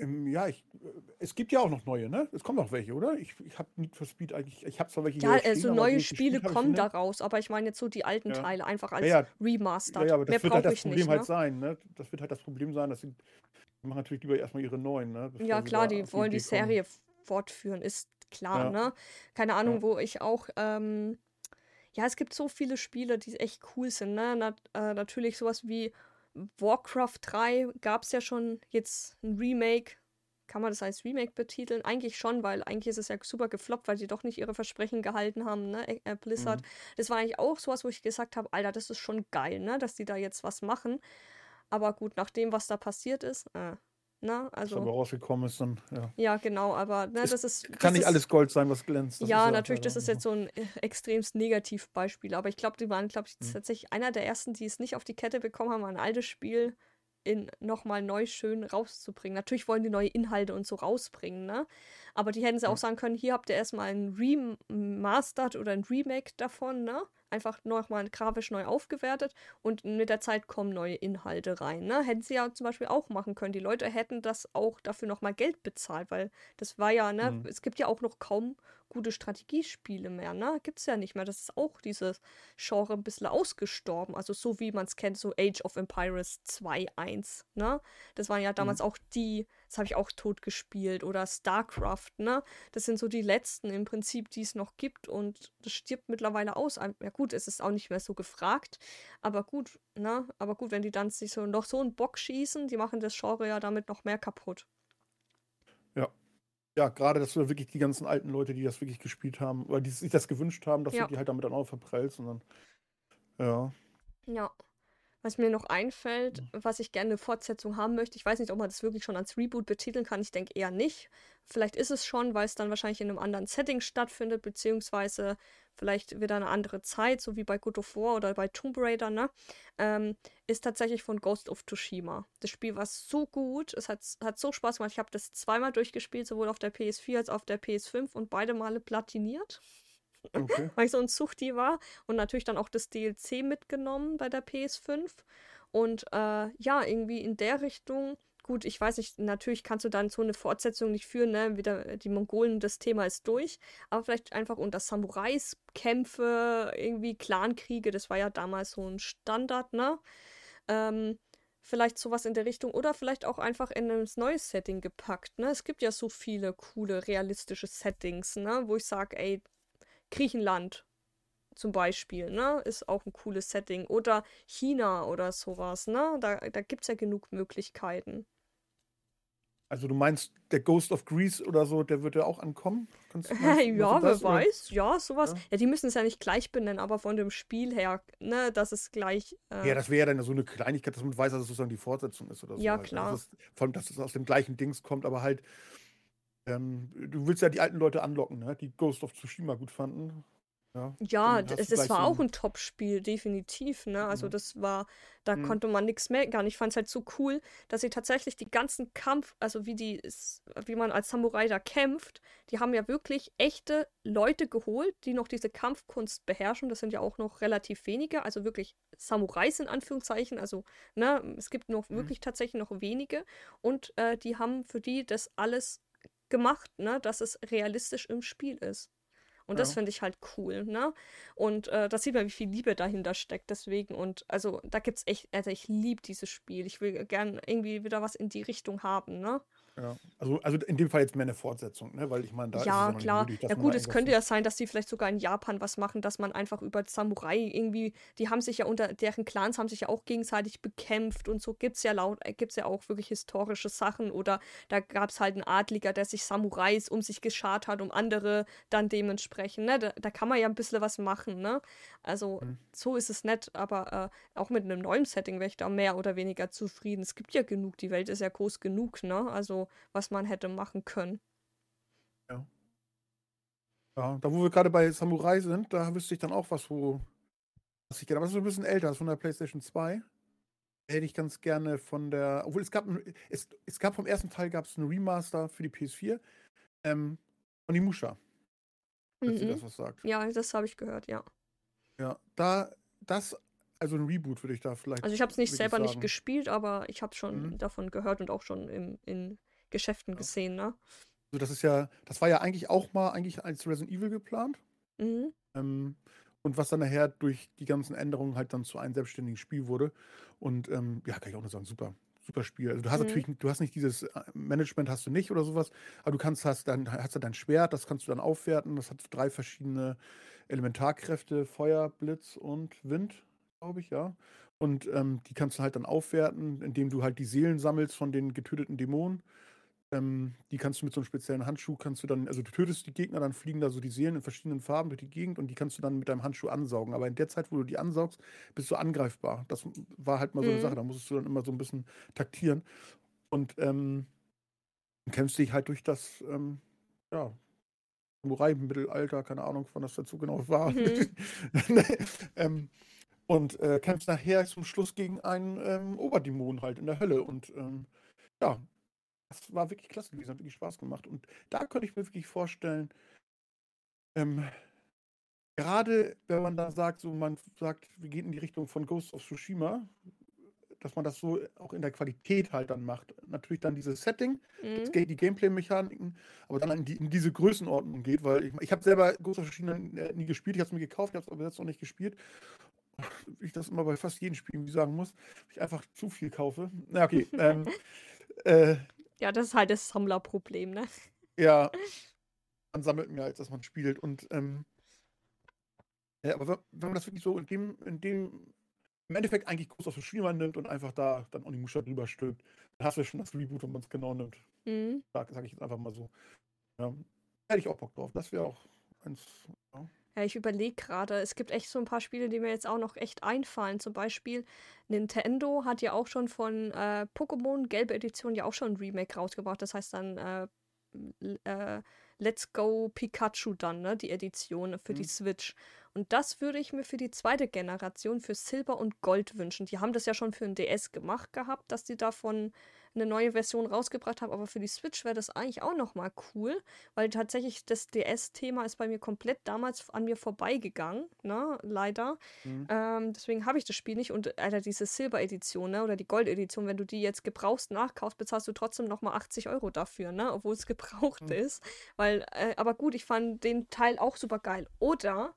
Ähm, ja, ich, äh, es gibt ja auch noch neue, ne? Es kommen noch welche, oder? Ich, ich habe Need for Speed eigentlich, ich habe zwar welche Ja, also stehen, neue Spiele kommen da raus, aber ich meine jetzt so die alten ja. Teile einfach als ja, ja. Remastered. Ja, aber das Mehr wird halt das Problem nicht, halt ne? sein, ne? Das wird halt das Problem sein, dass sie machen natürlich lieber erstmal ihre neuen, ne? Ja, klar, die wollen die Serie kommen fortführen, ist klar, ja. ne? Keine Ahnung, ja. wo ich auch, ähm, ja, es gibt so viele Spiele, die echt cool sind, ne? Na, äh, natürlich sowas wie Warcraft 3 gab es ja schon jetzt ein Remake. Kann man das als Remake betiteln? Eigentlich schon, weil eigentlich ist es ja super gefloppt, weil sie doch nicht ihre Versprechen gehalten haben, ne? Äh, Blizzard. Mhm. Das war eigentlich auch sowas, wo ich gesagt habe, Alter, das ist schon geil, ne? Dass die da jetzt was machen. Aber gut, nach dem, was da passiert ist, äh, Ne? Also, was aber rausgekommen ist dann, ja. Ja, genau, aber ne, das ist. Kann das nicht ist, alles Gold sein, was glänzt. ja, ja, natürlich, das ist jetzt so ein äh, extremst Negativbeispiel, aber ich glaube, die waren, glaube ich, hm. tatsächlich einer der ersten, die es nicht auf die Kette bekommen haben, ein altes Spiel in nochmal neu schön rauszubringen. Natürlich wollen die neue Inhalte und so rausbringen, ne? Aber die hätten sie auch sagen können, hier habt ihr erstmal ein Remastered oder ein Remake davon, ne? einfach nochmal grafisch neu aufgewertet und mit der Zeit kommen neue Inhalte rein. Ne? Hätten sie ja zum Beispiel auch machen können. Die Leute hätten das auch dafür nochmal Geld bezahlt, weil das war ja, ne, mhm. es gibt ja auch noch kaum gute Strategiespiele mehr, ne? Gibt es ja nicht mehr. Das ist auch dieses Genre ein bisschen ausgestorben. Also so wie man es kennt, so Age of Empires 2.1, ne? Das waren ja damals mhm. auch die, das habe ich auch tot gespielt. Oder StarCraft, ne? Das sind so die letzten im Prinzip, die es noch gibt und das stirbt mittlerweile aus. Ja gut, es ist auch nicht mehr so gefragt, aber gut, ne? Aber gut, wenn die dann sich so noch so einen Bock schießen, die machen das Genre ja damit noch mehr kaputt. Ja, ja, gerade, dass du wirklich die ganzen alten Leute, die das wirklich gespielt haben, oder die sich das gewünscht haben, dass ja. du die halt damit dann auch verprellst und dann, ja. Ja. Was mir noch einfällt, was ich gerne eine Fortsetzung haben möchte, ich weiß nicht, ob man das wirklich schon als Reboot betiteln kann, ich denke eher nicht. Vielleicht ist es schon, weil es dann wahrscheinlich in einem anderen Setting stattfindet, beziehungsweise vielleicht wieder eine andere Zeit, so wie bei God of War oder bei Tomb Raider, ne? Ähm, ist tatsächlich von Ghost of Tsushima. Das Spiel war so gut, es hat, hat so Spaß gemacht. Ich habe das zweimal durchgespielt, sowohl auf der PS4 als auch auf der PS5 und beide Male platiniert. Okay. weil ich so ein Suchti war. Und natürlich dann auch das DLC mitgenommen bei der PS5. Und äh, ja, irgendwie in der Richtung, gut, ich weiß nicht, natürlich kannst du dann so eine Fortsetzung nicht führen, ne? Wieder die Mongolen, das Thema ist durch. Aber vielleicht einfach unter Samurais, Kämpfe, irgendwie Clankriege, das war ja damals so ein Standard, ne? Ähm, vielleicht sowas in der Richtung oder vielleicht auch einfach in ein neues Setting gepackt. Ne? Es gibt ja so viele coole, realistische Settings, ne? wo ich sage, ey, Griechenland zum Beispiel, ne? Ist auch ein cooles Setting. Oder China oder sowas, ne? Da, da gibt es ja genug Möglichkeiten. Also du meinst, der Ghost of Greece oder so, der wird ja auch ankommen? Kannst, ja, wer weiß. Ja, sowas. Ja. ja, die müssen es ja nicht gleich benennen, aber von dem Spiel her, ne, das ist gleich. Äh, ja, das wäre ja dann so eine Kleinigkeit, dass man weiß, dass es sozusagen die Fortsetzung ist oder so. Ja, halt. klar. Das, vor allem, dass es aus dem gleichen Dings kommt, aber halt ähm, du willst ja die alten Leute anlocken, ne? die Ghost of Tsushima gut fanden. Ja, ja es, es war so auch ein Top-Spiel, definitiv. Ne? Also mhm. das war, da mhm. konnte man nichts merken. Ich fand es halt so cool, dass sie tatsächlich die ganzen Kampf, also wie die, wie man als Samurai da kämpft, die haben ja wirklich echte Leute geholt, die noch diese Kampfkunst beherrschen. Das sind ja auch noch relativ wenige, also wirklich Samurais in Anführungszeichen. Also ne, es gibt noch mhm. wirklich tatsächlich noch wenige und äh, die haben für die das alles gemacht, ne, dass es realistisch im Spiel ist. Und das finde ich halt cool, ne? Und äh, da sieht man, wie viel Liebe dahinter steckt. Deswegen, und also da gibt's echt, also ich liebe dieses Spiel. Ich will gern irgendwie wieder was in die Richtung haben, ne? Ja, also, also in dem Fall jetzt mehr eine Fortsetzung, ne? Weil ich meine, da Ja, ist es ja klar. nötig, Ja dass man gut, es könnte ja sein, dass die vielleicht sogar in Japan was machen, dass man einfach über Samurai irgendwie, die haben sich ja unter, deren Clans haben sich ja auch gegenseitig bekämpft und so gibt's ja laut, äh, gibt's ja auch wirklich historische Sachen oder da gab's halt einen Adliger, der sich Samurais um sich geschart hat, um andere dann dementsprechend, ne? Da, da kann man ja ein bisschen was machen, ne? Also Mhm. so ist es nett, aber äh, auch mit einem neuen Setting wäre ich da mehr oder weniger zufrieden. Es gibt ja genug, die Welt ist ja groß genug, ne? Also was man hätte machen können. Ja, da wo wir gerade bei Samurai sind, da wüsste ich dann auch was, wo. Was ich gerne. Aber das ist ein bisschen älter, das ist von der PlayStation 2. Hätte ich ganz gerne von der. Obwohl es gab ein, es, es gab vom ersten Teil gab es einen Remaster für die PS4. Ähm, von die Musha, falls ihr Mhm. das was sagt. Ja, das habe ich gehört, ja. Ja, da, das, also ein Reboot würde ich da vielleicht. Also ich habe es nicht selber nicht gespielt, aber ich habe schon Mhm. davon gehört und auch schon im, in Geschäften Ja. gesehen, ne? Also das ist ja, das war ja eigentlich auch mal eigentlich als Resident Evil geplant. Mhm. Ähm, und was dann nachher durch die ganzen Änderungen halt dann zu einem selbstständigen Spiel wurde. Und ähm, ja, kann ich auch nur sagen, super, super Spiel. Also du hast Mhm. natürlich, du hast nicht dieses äh, Management hast du nicht oder sowas, aber du kannst hast dann hast du dein Schwert, das kannst du dann aufwerten. Das hat drei verschiedene Elementarkräfte: Feuer, Blitz und Wind, glaube ich, ja. Und ähm, die kannst du halt dann aufwerten, indem du halt die Seelen sammelst von den getöteten Dämonen. Ähm, die kannst du mit so einem speziellen Handschuh, kannst du dann, also du tötest die Gegner, dann fliegen da so die Seelen in verschiedenen Farben durch die Gegend und die kannst du dann mit deinem Handschuh ansaugen. Aber in der Zeit, wo du die ansaugst, bist du angreifbar. Das war halt mal so eine Mhm. Sache, da musstest du dann immer so ein bisschen taktieren. Und ähm, kämpfst dich halt durch das, ähm, ja, Samurai im Mittelalter, keine Ahnung, wann das dazu genau war. Mhm. ähm, und äh, kämpfst nachher zum Schluss gegen einen ähm, Oberdämon halt in der Hölle. Und ähm, ja, das war wirklich klasse gewesen, hat wirklich Spaß gemacht. Und da könnte ich mir wirklich vorstellen, ähm, gerade wenn man da sagt, so man sagt, wir gehen in die Richtung von Ghost of Tsushima, dass man das so auch in der Qualität halt dann macht. Natürlich dann dieses Setting, Mhm. Die Gameplay-Mechaniken, aber dann in, die, in diese Größenordnung geht, weil ich, ich habe selber of Tsushima äh, nie gespielt, ich habe es mir gekauft, ich habe es aber jetzt noch nicht gespielt. Wie ich das immer bei fast jedem Spiel irgendwie sagen muss, ich einfach zu viel kaufe. Na okay, ähm, äh, Ja, das ist halt das Sammlerproblem, ne? ja, man sammelt mehr, als dass man spielt. Und ähm, ja, aber wenn, wenn man das wirklich so in dem, in dem, im Endeffekt eigentlich Ghost of Tsushima nimmt und einfach da dann Onimusha drüber stülpt, dann hast du schon das Reboot, wenn man es genau nimmt. Mhm. Sag, sag ich jetzt einfach mal so. Ja, hätte ich auch Bock drauf. Das wäre auch eins. Ja. Ja, ich überlege gerade, es gibt echt so ein paar Spiele, die mir jetzt auch noch echt einfallen. Zum Beispiel Nintendo hat ja auch schon von äh, Pokémon Gelbe Edition ja auch schon ein Remake rausgebracht. Das heißt dann äh, äh, Let's Go Pikachu dann, ne? Die Edition für die Mhm. Switch. Und das würde ich mir für die zweite Generation, für Silber und Gold wünschen. Die haben das ja schon für den DS gemacht gehabt, dass die davon eine neue Version rausgebracht haben. Aber für die Switch wäre das eigentlich auch nochmal cool, weil tatsächlich das DS-Thema ist bei mir komplett damals an mir vorbeigegangen, ne? Leider. Mhm. Ähm, deswegen habe ich das Spiel nicht. Und Alter, diese Silber-Edition, ne? Oder die Gold-Edition, wenn du die jetzt gebrauchst nachkaufst, bezahlst du trotzdem nochmal 80 Euro dafür, ne? Obwohl es gebraucht Mhm. ist. Weil, äh, aber gut, ich fand den Teil auch super geil. Oder,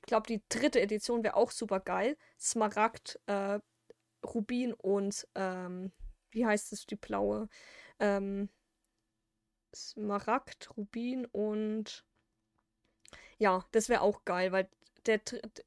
ich glaube, die dritte Edition wäre auch super geil. Smaragd, äh, Rubin und, ähm, wie heißt es, die blaue? Ähm, Smaragd, Rubin und ja, das wäre auch geil, weil der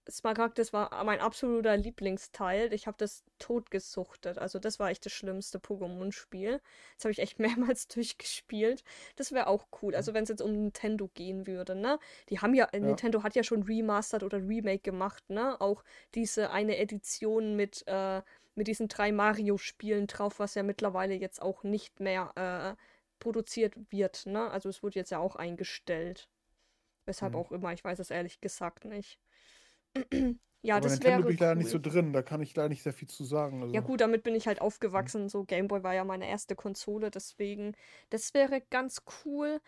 Smaragd, das war mein absoluter Lieblingsteil. Ich habe das totgesuchtet. Also das war echt das schlimmste Pokémon-Spiel. Das habe ich echt mehrmals durchgespielt. Das wäre auch cool. Also wenn es jetzt um Nintendo gehen würde, ne? Die haben ja, Nintendo hat ja schon Remastered oder Remake gemacht, ne? Auch diese eine Edition mit, äh, mit diesen drei Mario-Spielen drauf, was ja mittlerweile jetzt auch nicht mehr äh, produziert wird, ne? Also es wurde jetzt ja auch eingestellt. Weshalb Mhm. auch immer, ich weiß es ehrlich gesagt nicht. ja, Aber das Nintendo wäre bin ich leider nicht so cool. drin, da kann ich leider nicht sehr viel zu sagen. Also. Ja gut, damit bin ich halt aufgewachsen. So Game Boy war ja meine erste Konsole, deswegen das wäre ganz cool.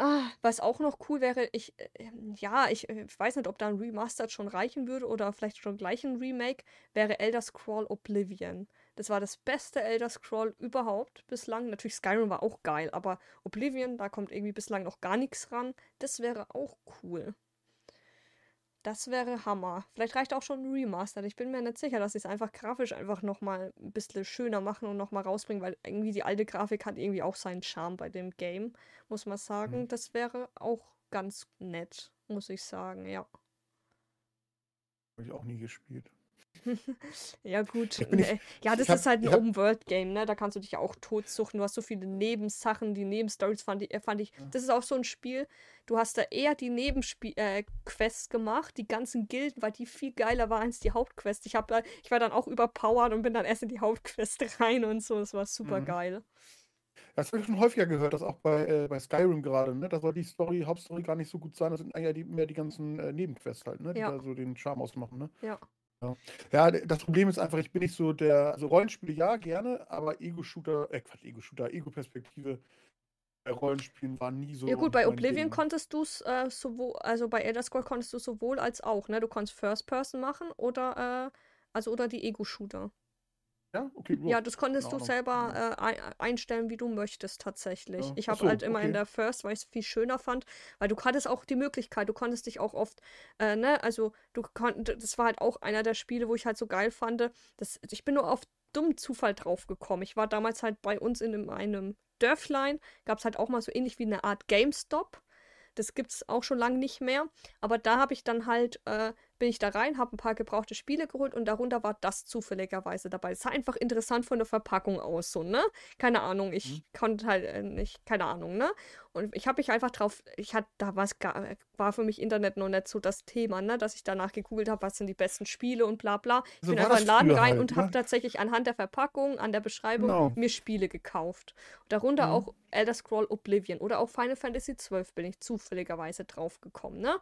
Ah, was auch noch cool wäre, ich, äh, ja, ich, äh, ich weiß nicht, ob da ein Remastered schon reichen würde oder vielleicht schon gleich ein Remake, wäre Elder Scroll Oblivion. Das war das beste Elder Scroll überhaupt bislang. Natürlich Skyrim war auch geil, aber Oblivion, da kommt irgendwie bislang noch gar nichts ran. Das wäre auch cool. Das wäre Hammer. Vielleicht reicht auch schon ein Remastered. Ich bin mir nicht sicher, dass sie es einfach grafisch einfach nochmal ein bisschen schöner machen und nochmal rausbringen, weil irgendwie die alte Grafik hat irgendwie auch seinen Charme bei dem Game, muss man sagen. Mhm. Das wäre auch ganz nett, muss ich sagen, ja. Habe ich auch nie gespielt. Ja, gut. Nee. Ja, das ist halt ein Open-World-Game, ne? Da kannst du dich auch totsuchen. Du hast so viele Nebensachen, die Nebenstories fand ich, äh, fand ich. Das ist auch so ein Spiel. Du hast da eher die Nebenquests äh, gemacht, die ganzen Gilden, weil die viel geiler waren als die Hauptquest. Ich, hab, ich war dann auch überpowered und bin dann erst in die Hauptquest rein und so. Das war super mhm. geil. Das habe ich schon häufiger gehört, dass auch bei, äh, bei Skyrim gerade, ne? Da soll die Story, Hauptstory gar nicht so gut sein. Das sind eigentlich mehr die ganzen äh, Nebenquests halt, ne? Die ja. da so den Charme ausmachen, ne? Ja. Ja. ja, das Problem ist einfach, ich bin nicht so der, also Rollenspiele ja, gerne, aber Ego-Shooter, äh Quatsch, Ego-Shooter, Ego-Perspektive bei Rollenspielen war nie so. Ja gut, bei Oblivion Ding. konntest du es äh, sowohl, also bei Elder Scrolls konntest du sowohl als auch, ne? Du konntest First Person machen oder, äh, also oder die Ego-Shooter. Ja, okay. Ja, das konntest du selber äh, einstellen, wie du möchtest, tatsächlich. Ja. Ich habe so, halt immer okay. in der First, weil ich es viel schöner fand, weil du hattest auch die Möglichkeit, du konntest dich auch oft, äh, ne, also du konntest, das war halt auch einer der Spiele, wo ich halt so geil fand, dass ich bin nur auf dummen Zufall drauf gekommen. Ich war damals halt bei uns in einem, einem Dörflein, gab es halt auch mal so ähnlich wie eine Art GameStop. Das gibt es auch schon lange nicht mehr. Aber da habe ich dann halt äh, bin ich da rein, habe ein paar gebrauchte Spiele geholt und darunter war das zufälligerweise dabei. Es sah einfach interessant von der Verpackung aus, so, ne? Keine Ahnung, ich mhm. konnte halt äh, nicht, keine Ahnung, ne? Und ich habe mich einfach drauf, ich hatte, da war für mich Internet noch nicht so das Thema, ne? Dass ich danach gegoogelt habe, was sind die besten Spiele und bla bla. Ich so bin einfach in den Laden rein halt, und ne? habe tatsächlich anhand der Verpackung, an der Beschreibung genau. mir Spiele gekauft. Darunter mhm. auch Elder Scroll Oblivion oder auch Final Fantasy XII bin ich zufälligerweise drauf gekommen, ne?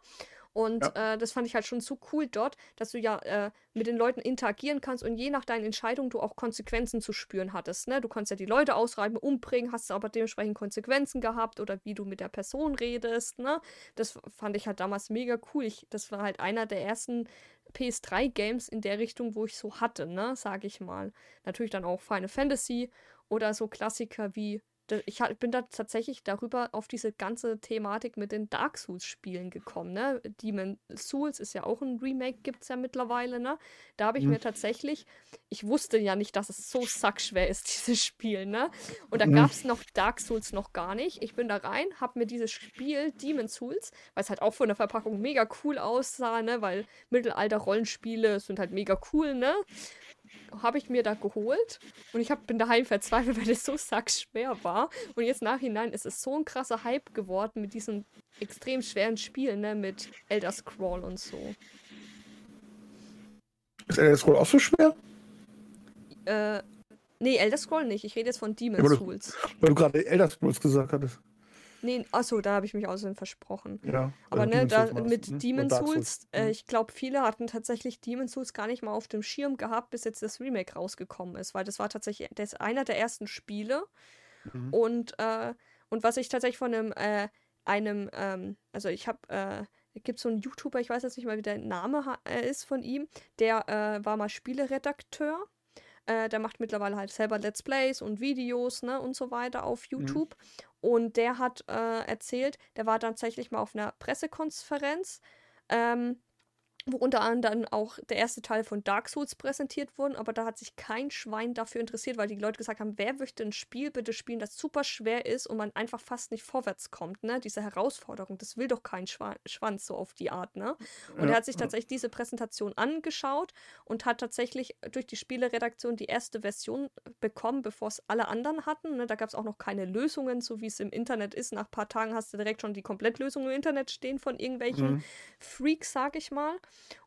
Und ja. äh, das fand ich halt schon so cool dort, dass du ja äh, mit den Leuten interagieren kannst und je nach deinen Entscheidungen du auch Konsequenzen zu spüren hattest. Ne? Du kannst ja die Leute ausreiben, umbringen, hast aber dementsprechend Konsequenzen gehabt oder wie du mit der Person redest. Ne? Das fand ich halt damals mega cool. Ich, das war halt einer der ersten PS3-Games in der Richtung, wo ich so hatte, ne, sag ich mal. Natürlich dann auch Final Fantasy oder so Klassiker wie ich bin da tatsächlich darüber auf diese ganze Thematik mit den Dark Souls-Spielen gekommen. Ne? Demon Souls ist ja auch ein Remake, gibt es ja mittlerweile. Ne? Da habe ich mhm. mir tatsächlich, ich wusste ja nicht, dass es so sackschwer ist, dieses Spiel. Ne? Und da mhm. gab es noch Dark Souls noch gar nicht. Ich bin da rein, habe mir dieses Spiel Demon Souls, weil es halt auch von der Verpackung mega cool aussah, ne? weil Mittelalter-Rollenspiele sind halt mega cool, ne? Habe ich mir da geholt und ich hab, bin daheim verzweifelt, weil es so sackschwer war. Und jetzt nachhinein ist es so ein krasser Hype geworden mit diesen extrem schweren Spielen, ne, mit Elder Scroll und so. Ist Elder Scroll auch so schwer? Äh, nee, Elder Scroll nicht. Ich rede jetzt von Demon's Souls. Weil du gerade Elder Scrolls gesagt hattest. Nee, achso, da habe ich mich außerdem versprochen. Ja. Aber ne, da, mit ne? Demon's Souls, äh, mhm. ich glaube, viele hatten tatsächlich Demon's Souls gar nicht mal auf dem Schirm gehabt, bis jetzt das Remake rausgekommen ist, weil das war tatsächlich das einer der ersten Spiele. Mhm. Und, äh, und was ich tatsächlich von einem, äh, einem ähm, also ich habe, äh, gibt so einen YouTuber, ich weiß jetzt nicht mal, wie der Name äh, ist von ihm, der äh, war mal Spieleredakteur äh, der macht mittlerweile halt selber Let's Plays und Videos, ne, und so weiter auf mhm. YouTube. Mhm. Und der hat äh, erzählt, der war tatsächlich mal auf einer Pressekonferenz. Ähm, wo unter anderem auch der erste Teil von Dark Souls präsentiert wurde, aber da hat sich kein Schwein dafür interessiert, weil die Leute gesagt haben, wer möchte ein Spiel bitte spielen, das super schwer ist und man einfach fast nicht vorwärts kommt, ne? Diese Herausforderung, das will doch kein Schwa Schwanz so auf die Art, ne? Und ja, er hat sich tatsächlich diese Präsentation angeschaut und hat tatsächlich durch die Spieleredaktion die erste Version bekommen, bevor es alle anderen hatten. Ne? Da gab es auch noch keine Lösungen, so wie es im Internet ist. Nach ein paar Tagen hast du direkt schon die Komplettlösung im Internet stehen von irgendwelchen mhm. Freaks, sag ich mal.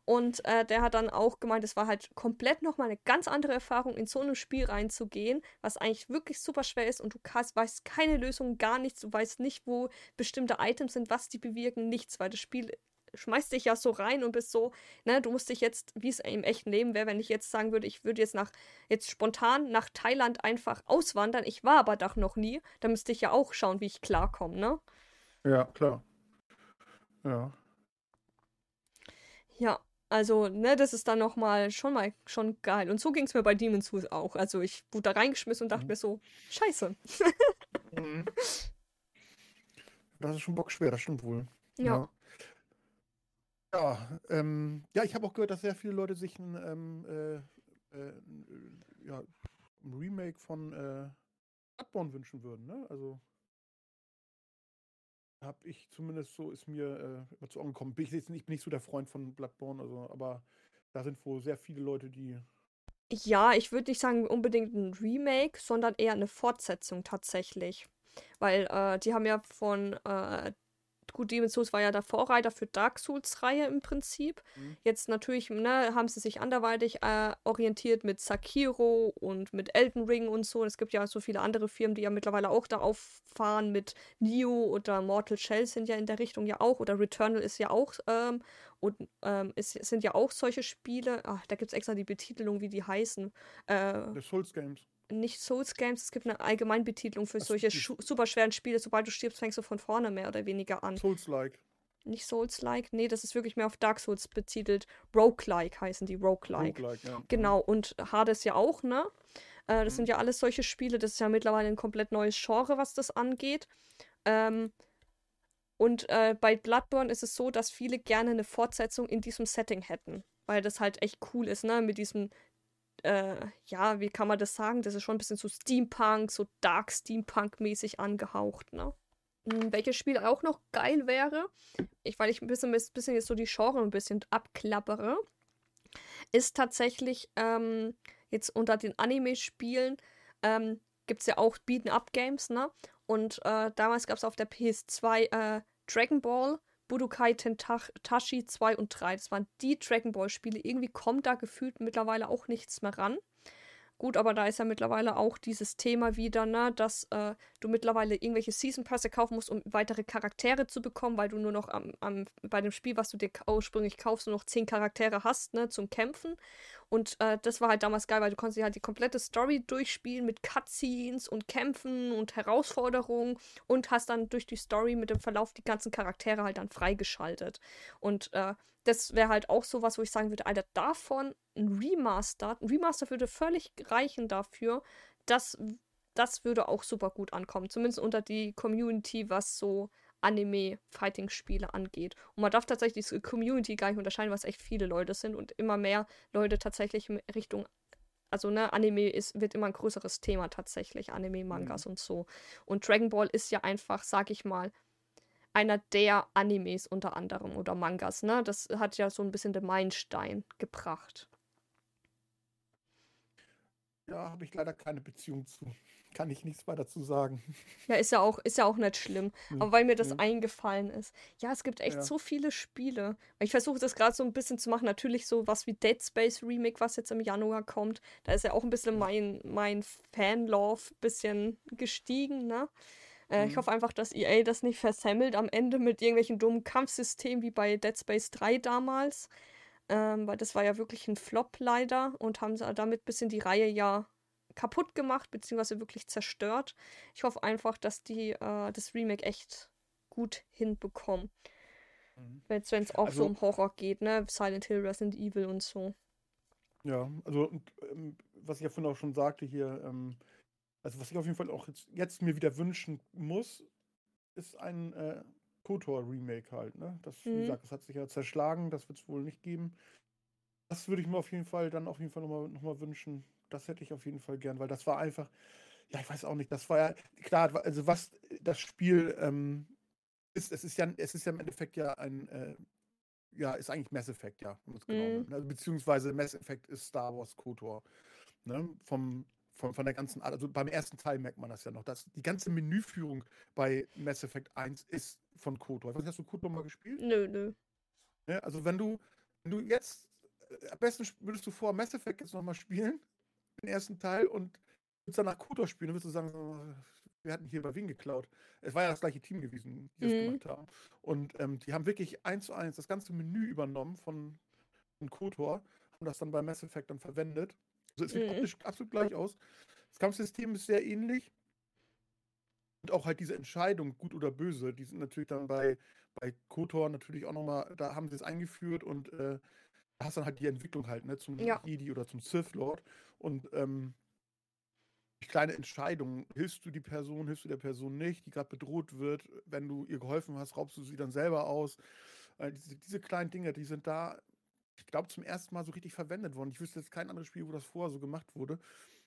Und äh, der hat dann auch gemeint, es war halt komplett nochmal eine ganz andere Erfahrung, in so ein Spiel reinzugehen, was eigentlich wirklich super schwer ist und du hast, weißt keine Lösung, gar nichts, du weißt nicht, wo bestimmte Items sind, was die bewirken, nichts, weil das Spiel schmeißt dich ja so rein und bist so, ne, du musst dich jetzt, wie es im echten Leben wäre, wenn ich jetzt sagen würde, ich würde jetzt nach, jetzt spontan nach Thailand einfach auswandern, ich war aber doch noch nie, dann müsste ich ja auch schauen, wie ich klarkomme, ne? Ja, klar. Ja. Ja, also, ne, das ist dann nochmal schon mal schon geil. Und so ging es mir bei Demon's Souls auch. Also ich wurde da reingeschmissen und dachte Mhm. mir so, scheiße. Mhm. Das ist schon bockschwer, das stimmt wohl. Ja. Ja, ja, ähm, ja ich habe auch gehört, dass sehr viele Leute sich ein, ähm, äh, äh, ja, ein Remake von äh, Bloodborne wünschen würden, ne? Also habe ich zumindest so, ist mir äh, immer zu Ohren gekommen. Bin ich, jetzt nicht, ich bin nicht so der Freund von Bloodborne, also, aber da sind wohl sehr viele Leute, die. Ja, ich würde nicht sagen unbedingt ein Remake, sondern eher eine Fortsetzung tatsächlich. Weil äh, die haben ja von äh, gut, Demon's Souls war ja der Vorreiter für Dark Souls-Reihe im Prinzip. Mhm. Jetzt natürlich ne, haben sie sich anderweitig äh, orientiert mit Sakiro und mit Elden Ring und so. Es gibt ja so viele andere Firmen, die ja mittlerweile auch da auffahren mit Neo oder Mortal Shell sind ja in der Richtung ja auch. Oder Returnal ist ja auch ähm, und ähm, es sind ja auch solche Spiele. Ach, da gibt es extra die Betitelung, wie die heißen. Äh, The Souls Games. Nicht Souls Games, es gibt eine Allgemeinbetitelung für solche super schweren Spiele. Sobald du stirbst, fängst du von vorne mehr oder weniger an. Souls-like. Nicht Souls-like, nee, das ist wirklich mehr auf Dark Souls betitelt. Roguelike heißen die, Roguelike. Roguelike, ja. Genau, und Hades ja auch, ne? Äh, das Mhm. sind ja alles solche Spiele, das ist ja mittlerweile ein komplett neues Genre, was das angeht. Ähm, und äh, bei Bloodborne ist es so, dass viele gerne eine Fortsetzung in diesem Setting hätten, weil das halt echt cool ist, ne? Mit diesem, äh, ja, wie kann man das sagen? Das ist schon ein bisschen so Steampunk, so Dark Steampunk-mäßig angehaucht, ne? Hm, Welches Spiel auch noch geil wäre, ich, weil ich ein bisschen, bisschen jetzt so die Genre ein bisschen abklappere, ist tatsächlich ähm, jetzt unter den Anime-Spielen ähm, gibt es ja auch Beaten-Up-Games, ne? Und äh, damals gab es auf der PS2 äh, Dragon Ball, Budokai Tentachi 2 und 3. Das waren die Dragon Ball-Spiele. Irgendwie kommt da gefühlt mittlerweile auch nichts mehr ran. Gut, aber da ist ja mittlerweile auch dieses Thema wieder, ne, dass äh, du mittlerweile irgendwelche Season Pässe kaufen musst, um weitere Charaktere zu bekommen, weil du nur noch am, am, bei dem Spiel, was du dir ursprünglich kaufst, nur noch zehn Charaktere hast, ne, zum Kämpfen. Und äh, das war halt damals geil, weil du konntest halt die komplette Story durchspielen mit Cutscenes und Kämpfen und Herausforderungen und hast dann durch die Story mit dem Verlauf die ganzen Charaktere halt dann freigeschaltet. Und äh, das wäre halt auch sowas, wo ich sagen würde, Alter, davon ein Remaster, ein Remaster würde völlig reichen dafür, dass das würde auch super gut ankommen. Zumindest unter die Community, was so Anime-Fighting-Spiele angeht. Und man darf tatsächlich die Community gar nicht unterscheiden, was echt viele Leute sind und immer mehr Leute tatsächlich in Richtung also ne, Anime ist, wird immer ein größeres Thema tatsächlich, Anime, Mangas und so. Und Dragon Ball ist ja einfach, sag ich mal, einer der Animes unter anderem oder Mangas, ne? Das hat ja so ein bisschen den Meilenstein gebracht. Ja, habe ich leider keine Beziehung zu. Kann ich nichts weiter zu sagen. Ja, ist ja auch, ist ja auch nicht schlimm. Hm, Aber weil mir das hm. eingefallen ist. Ja, es gibt echt Ja. so viele Spiele. Ich versuche das gerade so ein bisschen zu machen. Natürlich so was wie Dead Space Remake, was jetzt im Januar kommt. Da ist ja auch ein bisschen mein, mein Fan-Love bisschen gestiegen, ne? Äh, Ich Mhm. hoffe einfach, dass EA das nicht versemmelt am Ende mit irgendwelchen dummen Kampfsystemen wie bei Dead Space 3 damals. Ähm, weil das war ja wirklich ein Flop leider und haben sie damit ein bisschen die Reihe ja kaputt gemacht, beziehungsweise wirklich zerstört. Ich hoffe einfach, dass die äh, das Remake echt gut hinbekommen. Mhm. Wenn es auch so Also- um Horror geht, ne? Silent Hill, Resident Evil und so. Ja, also ähm, was ich ja vorhin auch schon sagte hier, ähm, also was ich auf jeden Fall auch jetzt, jetzt mir wieder wünschen muss, ist ein äh, KOTOR-Remake halt, ne? Das, wie Mhm. gesagt, das hat sich ja zerschlagen, das wird es wohl nicht geben. Das würde ich mir auf jeden Fall dann auf jeden Fall nochmal noch mal wünschen. Das hätte ich auf jeden Fall gern, weil das war einfach, ja, ich weiß auch nicht, das war ja, klar, also was das Spiel ähm, ist, es ist ja, es ist ja im Endeffekt ja ein, äh, ja, ist eigentlich Mass Effect, ja, genau Mhm. nimmt. Also, beziehungsweise Mass Effect ist Star Wars KOTOR. Ne? Vom, von, von der ganzen Art, also beim ersten Teil merkt man das ja noch, dass die ganze Menüführung bei Mass Effect 1 ist von KOTOR. Hast du KOTOR mal gespielt? Nö, nö. Ne? Also wenn du, wenn du jetzt, äh, am besten würdest du vor Mass Effect jetzt nochmal spielen, den ersten Teil, und würdest danach KOTOR spielen, dann würdest du sagen, so, wir hatten hier bei Wien geklaut. Es war ja das gleiche Team gewesen, die das Mhm. gemacht haben. Und ähm, die haben wirklich eins zu eins das ganze Menü übernommen von, von KOTOR, haben das dann bei Mass Effect dann verwendet. Also es sieht Mhm. optisch absolut gleich aus. Das Kampfsystem ist sehr ähnlich. Und auch halt diese Entscheidung, gut oder böse, die sind natürlich dann bei, bei KOTOR natürlich auch nochmal, da haben sie es eingeführt und äh, da hast dann halt die Entwicklung halt, ne, zum Ja. Jedi oder zum Sith Lord. Und ähm, kleine Entscheidung, hilfst du die Person, hilfst du der Person nicht, die gerade bedroht wird, wenn du ihr geholfen hast, raubst du sie dann selber aus. Äh, diese, diese kleinen Dinge, die sind da, ich glaube, zum ersten Mal so richtig verwendet worden. Ich wüsste jetzt kein anderes Spiel, wo das vorher so gemacht wurde.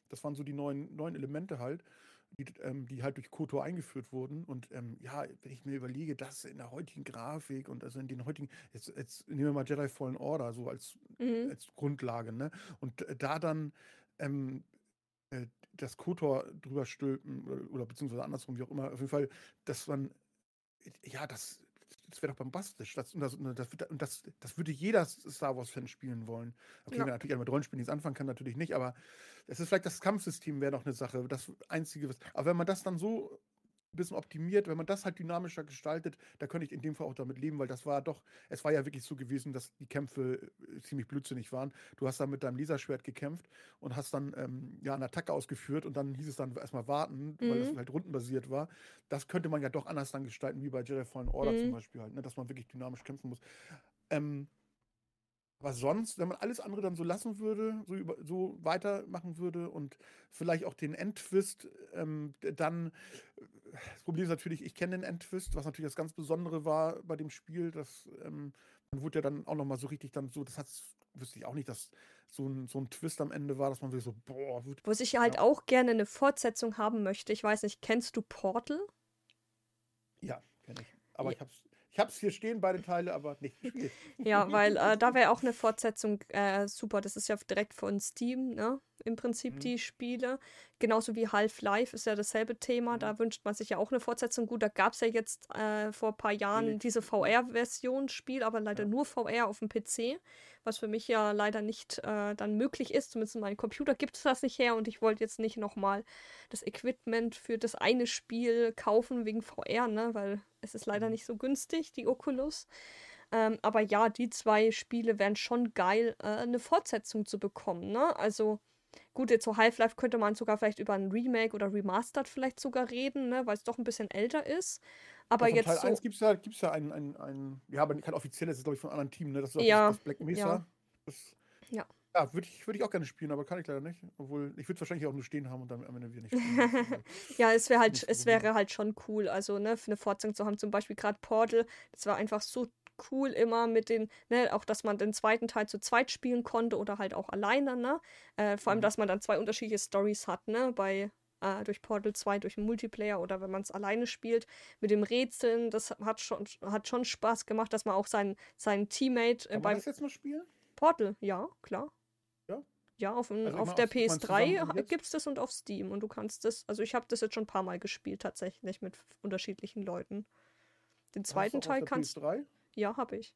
Das waren so die neuen, neuen Elemente halt, die, ähm, die halt durch KOTOR eingeführt wurden. Und ähm, ja, wenn ich mir überlege, das in der heutigen Grafik und also in den heutigen, jetzt, jetzt nehmen wir mal Jedi Fallen Order so als, Mhm. als Grundlage, ne? Und äh, da dann ähm, äh, das KOTOR drüber stülpen oder, oder beziehungsweise andersrum, wie auch immer, auf jeden Fall, dass man, ja, das, das wäre doch bombastisch. Das, und das, und das, und das, das würde jeder Star Wars-Fan spielen wollen. Okay, Ja. natürlich mit Rollenspielen nichts anfangen kann, natürlich nicht, aber es ist vielleicht das Kampfsystem wäre noch eine Sache, das Einzige, was. Aber wenn man das dann so ein bisschen optimiert, wenn man das halt dynamischer gestaltet, da könnte ich in dem Fall auch damit leben, weil das war doch, es war ja wirklich so gewesen, dass die Kämpfe äh, ziemlich blödsinnig waren. Du hast dann mit deinem Laserschwert gekämpft und hast dann ähm, ja eine Attacke ausgeführt und dann hieß es dann erstmal warten, weil das Mhm. halt rundenbasiert war. Das könnte man ja doch anders dann gestalten, wie bei Jedi Fallen Order zum Mhm. Beispiel halt, ne, dass man wirklich dynamisch kämpfen muss. Ähm, aber sonst, wenn man alles andere dann so lassen würde, so, über, so weitermachen würde und vielleicht auch den Endtwist, ähm, dann, das Problem ist natürlich, ich kenne den Endtwist, was natürlich das ganz Besondere war bei dem Spiel, das ähm, man wurde ja dann auch nochmal so richtig dann so, das hat, wüsste ich auch nicht, dass so ein, so ein Twist am Ende war, dass man wirklich so, boah, wird, Wo ich halt Ja. auch gerne eine Fortsetzung haben möchte. Ich weiß nicht, kennst du Portal? ja, kenne ich. Aber Ja. ich hab's, ich hab's hier stehen, beide Teile, aber nicht gespielt. Ja, weil äh, da wäre auch eine Fortsetzung äh, super. Das ist ja direkt von Steam, ne? Im Prinzip Mhm. die Spiele. Genauso wie Half-Life ist ja dasselbe Thema. Mhm. Da wünscht man sich ja auch eine Fortsetzung. Gut, da gab es ja jetzt äh, vor ein paar Jahren Felix. diese VR-Version Spiel, aber leider Ja. nur VR auf dem PC, was für mich ja leider nicht äh, dann möglich ist. Zumindest in meinem Computer gibt es das nicht her und ich wollte jetzt nicht nochmal das Equipment für das eine Spiel kaufen wegen VR, ne? Weil es ist leider Mhm. nicht so günstig, die Oculus. Ähm, aber ja, die zwei Spiele wären schon geil, äh, eine Fortsetzung zu bekommen, ne? Also, gut, jetzt so Half-Life könnte man sogar vielleicht über ein Remake oder Remastered vielleicht sogar reden, ne? Weil es doch ein bisschen älter ist. Aber Ja, jetzt Teil so. 1 gibt es ja, gibt's ja ein, ein, ein, ja, aber kein offizielles, das ist glaube ich von einem anderen Team, ne? Das ist Ja, das, Black Mesa. ja. Das, Ja. Ja, würde ich, würd ich auch gerne spielen, aber kann ich leider nicht. Obwohl, ich würde es wahrscheinlich auch nur stehen haben und dann am Ende wieder nicht spielen. Ja, es wäre halt, es wäre halt schon cool, also ne, für eine Fortsetzung zu haben, zum Beispiel gerade Portal, das war einfach so cool immer mit den, ne, auch dass man den zweiten Teil zu zweit spielen konnte oder halt auch alleine, ne? Äh, vor allem, Mhm. dass man dann zwei unterschiedliche Stories hat, ne? Bei äh, durch Portal 2, durch den Multiplayer oder wenn man es alleine spielt, mit dem Rätseln, das hat schon, hat schon Spaß gemacht, dass man auch seinen, seinen Teammate äh, Kann man beim das jetzt noch spielen? Portal, ja, klar. Ja? Ja, auf, dem- Also auf der auf- ich mein, PS3 zusammen jetzt? gibt es das und auf Steam. Und du kannst das, also ich habe das jetzt schon ein paar Mal gespielt, tatsächlich, mit unterschiedlichen Leuten. Den zweiten du Teil kannst PS3? Ja, habe ich.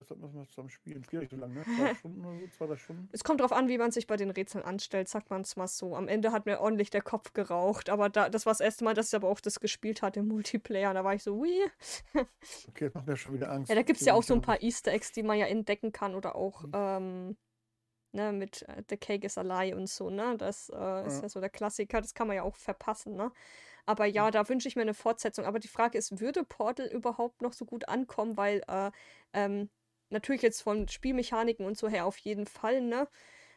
Das müssen wir zusammen spielen. Es geht nicht so lange, ne? Zwei Stunden oder so, zwei, drei Stunden. Es kommt drauf an, wie man sich bei den Rätseln anstellt, sagt man es mal so. Am Ende hat mir ordentlich der Kopf geraucht, aber da, das war das erste Mal, dass ich aber auch das gespielt hatte im Multiplayer. Da war ich so, ui. Okay, das macht mir schon wieder Angst. Ja, da gibt es ja auch so ein paar Easter Eggs, die man ja entdecken kann oder auch Mhm. ähm, ne, mit äh, The Cake is a Lie und so, ne? Das äh, ist Ja. ja so der Klassiker, das kann man ja auch verpassen, ne? Aber ja, Mhm. da wünsche ich mir eine Fortsetzung. Aber die Frage ist, würde Portal überhaupt noch so gut ankommen? Weil, äh, ähm, natürlich jetzt von Spielmechaniken und so her auf jeden Fall, ne?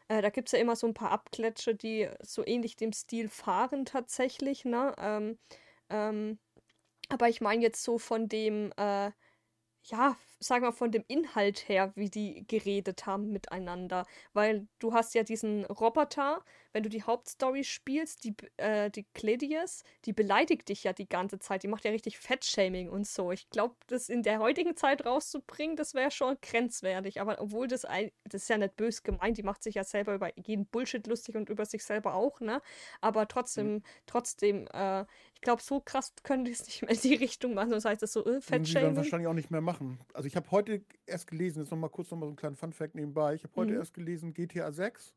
Äh, da gibt es ja immer so ein paar Abkletsche, die so ähnlich dem Stil fahren tatsächlich, ne? Ähm, ähm, aber ich meine jetzt so von dem, äh, ja, sagen wir von dem Inhalt her, wie die geredet haben miteinander. Weil du hast ja diesen Roboter, wenn du die Hauptstory spielst, die, äh, die Cledius, die beleidigt dich ja die ganze Zeit. Die macht ja richtig Fettshaming und so. Ich glaube, das in der heutigen Zeit rauszubringen, das wäre schon grenzwertig. Aber obwohl das, ein, das ist ja nicht bös gemeint, die macht sich ja selber über jeden Bullshit lustig und über sich selber auch, ne? Aber trotzdem, trotzdem, äh, ich glaube, so krass können die es nicht mehr in die Richtung machen. Das heißt, das so, äh, Würden sie dann Fettshaming. wahrscheinlich auch nicht mehr machen. Also ich habe heute erst gelesen, jetzt noch mal kurz noch mal so einen kleinen Funfact nebenbei. Ich habe heute Mhm. erst gelesen GTA 6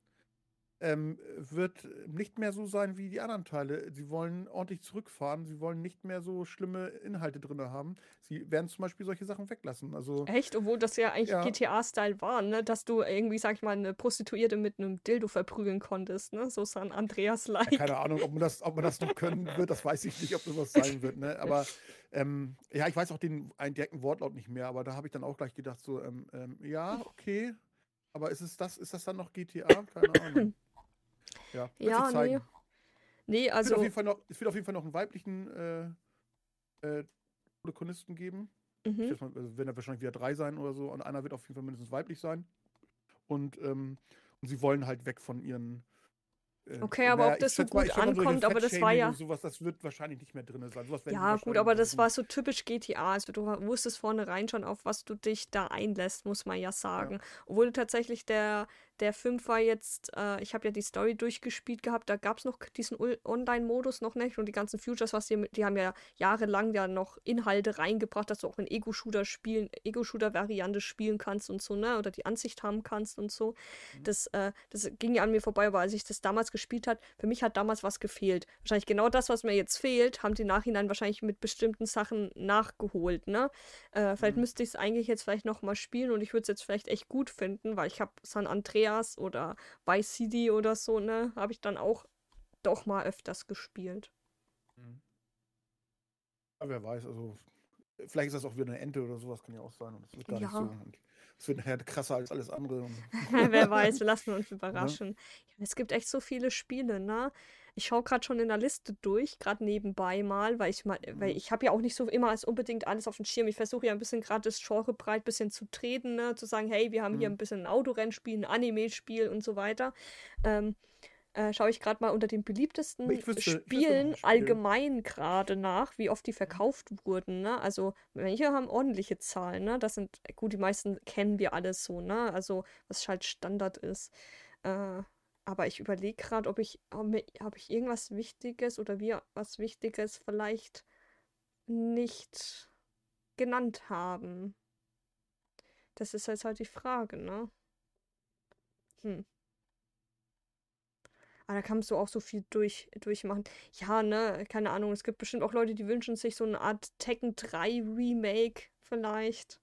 ähm, wird nicht mehr so sein wie die anderen Teile. Sie wollen ordentlich zurückfahren. Sie wollen nicht mehr so schlimme Inhalte drin haben. Sie werden zum Beispiel solche Sachen weglassen. Also, Echt? Obwohl das ja eigentlich Ja. GTA-Style war, ne? Dass du irgendwie, sag ich mal, eine Prostituierte mit einem Dildo verprügeln konntest, ne? So San Andreas-like. ja, keine Ahnung, ob man, das, ob man das noch können wird. Das weiß ich nicht, ob das was sein wird. Ne? Aber ähm, ja, ich weiß auch den einen direkten Wortlaut nicht mehr. Aber da habe ich dann auch gleich gedacht, so, ähm, ähm, ja, okay. Aber ist, es das, ist das dann noch GTA? Keine Ahnung. Ja, wird Ja, sich zeigen. nee. Nee, Es wird, auf also. jeden Fall noch, es wird auf jeden Fall noch einen weiblichen äh, äh, Protagonisten geben. Ich Mhm. schätze mal, also werden da wahrscheinlich wieder drei sein oder so. Und einer wird auf jeden Fall mindestens weiblich sein. Und, ähm, und sie wollen halt weg von ihren. äh, Okay, aber ob ich das so gut ich mal, ankommt, aber das war ja- Sowas, das wird wahrscheinlich nicht mehr drin sein. Sowas Ja, gut, aber das war so typisch GTA. Also du wusstest vornherein schon, auf was du dich da einlässt, muss man ja sagen. Obwohl tatsächlich der, der Fünfer jetzt, äh, ich habe ja die Story durchgespielt gehabt, da gab es noch diesen Online-Modus noch nicht und die ganzen Futures, was die, die haben ja jahrelang ja noch Inhalte reingebracht, dass du auch in Ego-Shooter spielen, Ego-Shooter-Variante spielen kannst und so, ne? Oder die Ansicht haben kannst und so. Das, äh, das ging ja an mir vorbei, aber als ich das damals gespielt hat, für mich hat damals was gefehlt. Wahrscheinlich genau das, was mir jetzt fehlt, haben die Nachhinein wahrscheinlich mit bestimmten Sachen nachgeholt, ne? Äh, vielleicht Mhm. müsste ich es eigentlich jetzt vielleicht nochmal spielen und ich würde es jetzt vielleicht echt gut finden, weil ich habe San Andreas oder Vice City oder so, ne? Habe ich dann auch doch mal öfters gespielt. Ja, wer weiß, also. Vielleicht ist das auch wieder eine Ente oder sowas, kann ja auch sein. Und es wird gar nicht Ja. so. Und es wird nachher krasser als alles andere. Wer weiß, wir lassen uns überraschen. Ja, es gibt echt so viele Spiele, ne? Ich schaue gerade schon in der Liste durch, gerade nebenbei mal, weil ich mal, weil Mhm. ich habe ja auch nicht so immer als unbedingt alles auf dem Schirm. Ich versuche ja ein bisschen gerade das Genre breit bisschen zu treten, ne? Zu sagen, hey, wir haben hier Mhm. ein bisschen ein Autorennspiel, ein Anime-Spiel und so weiter. Ähm, äh, schaue ich gerade mal unter den beliebtesten wüsste- ein Spielen Spiel. allgemein gerade nach, wie oft die verkauft wurden, ne? Also manche haben ordentliche Zahlen, ne? Das sind, gut, die meisten kennen wir alles so, ne? Also was halt Standard ist. Äh, aber ich überlege gerade, ob ich, mir- ob ich irgendwas Wichtiges oder wir was Wichtiges vielleicht nicht genannt haben. Das ist jetzt halt die Frage, ne? Hm. Aber da kannst du auch so viel durch, durchmachen. Ja, ne, keine Ahnung. Es gibt bestimmt auch Leute, die wünschen sich so eine Art Tekken 3 Remake vielleicht.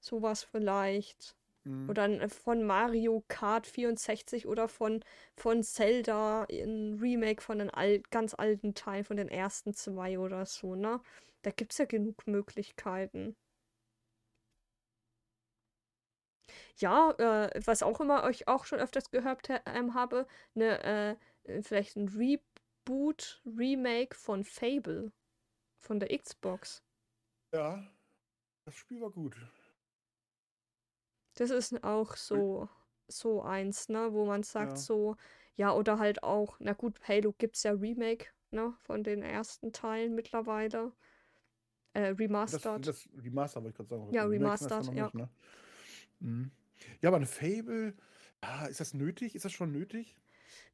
Sowas vielleicht. Mhm. Oder äh, von Mario Kart 64 oder von, von Zelda ein Remake von den al ganz alten Teilen, von den ersten zwei oder so, ne? Da gibt's ja genug Möglichkeiten. Ja, äh, was auch immer euch auch schon öfters gehört ähm, habe, ne, äh, äh, vielleicht ein Reboot, Remake von Fable von der Xbox. Ja, das Spiel war gut. Das ist auch so, so eins, ne, wo man sagt Ja. so, ja, oder halt auch, na gut, Halo gibt's ja Remake, ne, von den ersten Teilen mittlerweile. Äh, Das, Remastered. das Remaster wollte ich gerade sagen. Ja, das Remastered, ja. nicht, ne? Mhm. Ja, aber ein Fable, ah, ist das nötig? Ist das schon nötig?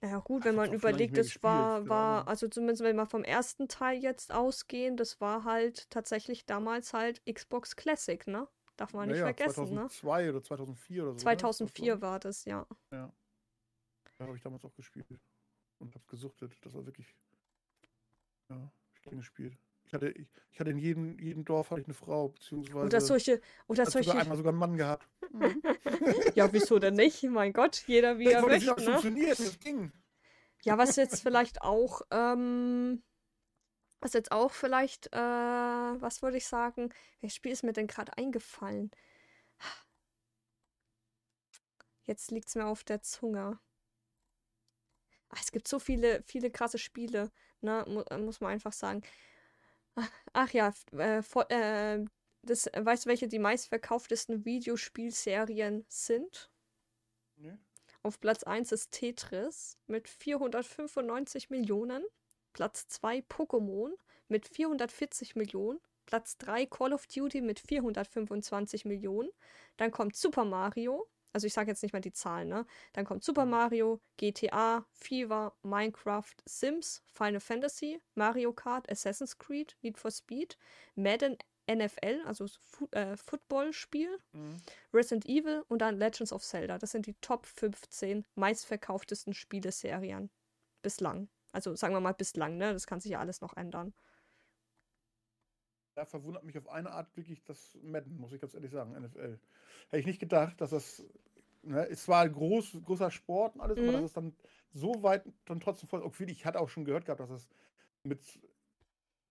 Naja, gut, Ach, wenn man überlegt, das gespielt, war, war, also zumindest wenn wir vom ersten Teil jetzt ausgehen, das war halt tatsächlich damals halt Xbox Classic, ne? Darf man nicht Naja, vergessen, ne? 2002 oder 2004 oder so. ne? 2004 war das, ja. Ja. Da habe ich damals auch gespielt. Und hab's gesuchtet. Das war wirklich. Ja, ich gern gespielt. Ich hatte, ich, ich hatte in jedem, jedem Dorf hatte ich eine Frau, beziehungsweise. Oder solche, oder hat sogar solche, einmal sogar einen Mann gehabt. Ja, wieso denn nicht? Mein Gott, jeder wie Ich er nicht, möchte, es ne? funktioniert, das ging. Ja, was jetzt vielleicht auch, ähm, was jetzt auch vielleicht, äh, was würde ich sagen? Welches Spiel ist mir denn gerade eingefallen? Jetzt liegt es mir auf der Zunge. Ach, es gibt so viele, viele krasse Spiele, ne? Mu muss man einfach sagen. Ach, ja, äh, vor, äh, das, weißt du, welche die meistverkauftesten Videospielserien sind? Nee. Auf Platz 1 ist Tetris mit 495 Millionen. Platz 2 Pokémon mit 440 Millionen. Platz 3 Call of Duty mit 425 Millionen. Dann kommt Super Mario. Also ich sage jetzt nicht mal die Zahlen, ne? Dann kommt Super Mhm. Mario, GTA, FIFA, Minecraft, Sims, Final Fantasy, Mario Kart, Assassin's Creed, Need for Speed, Madden NFL, also Fu äh, Football-Spiel, Mhm. Resident Evil und dann Legends of Zelda. Das sind die Top 15 meistverkauftesten Spieleserien bislang. Also sagen wir mal bislang, ne? Das kann sich ja alles noch ändern. Da verwundert mich auf eine Art wirklich das Madden, muss ich ganz ehrlich sagen, NFL. Hätte ich nicht gedacht, dass das. Ne, es war ein groß, großer Sport und alles, aber Mhm. dass es dann so weit dann trotzdem voll. Okay, ich hatte auch schon gehört gehabt, dass es mit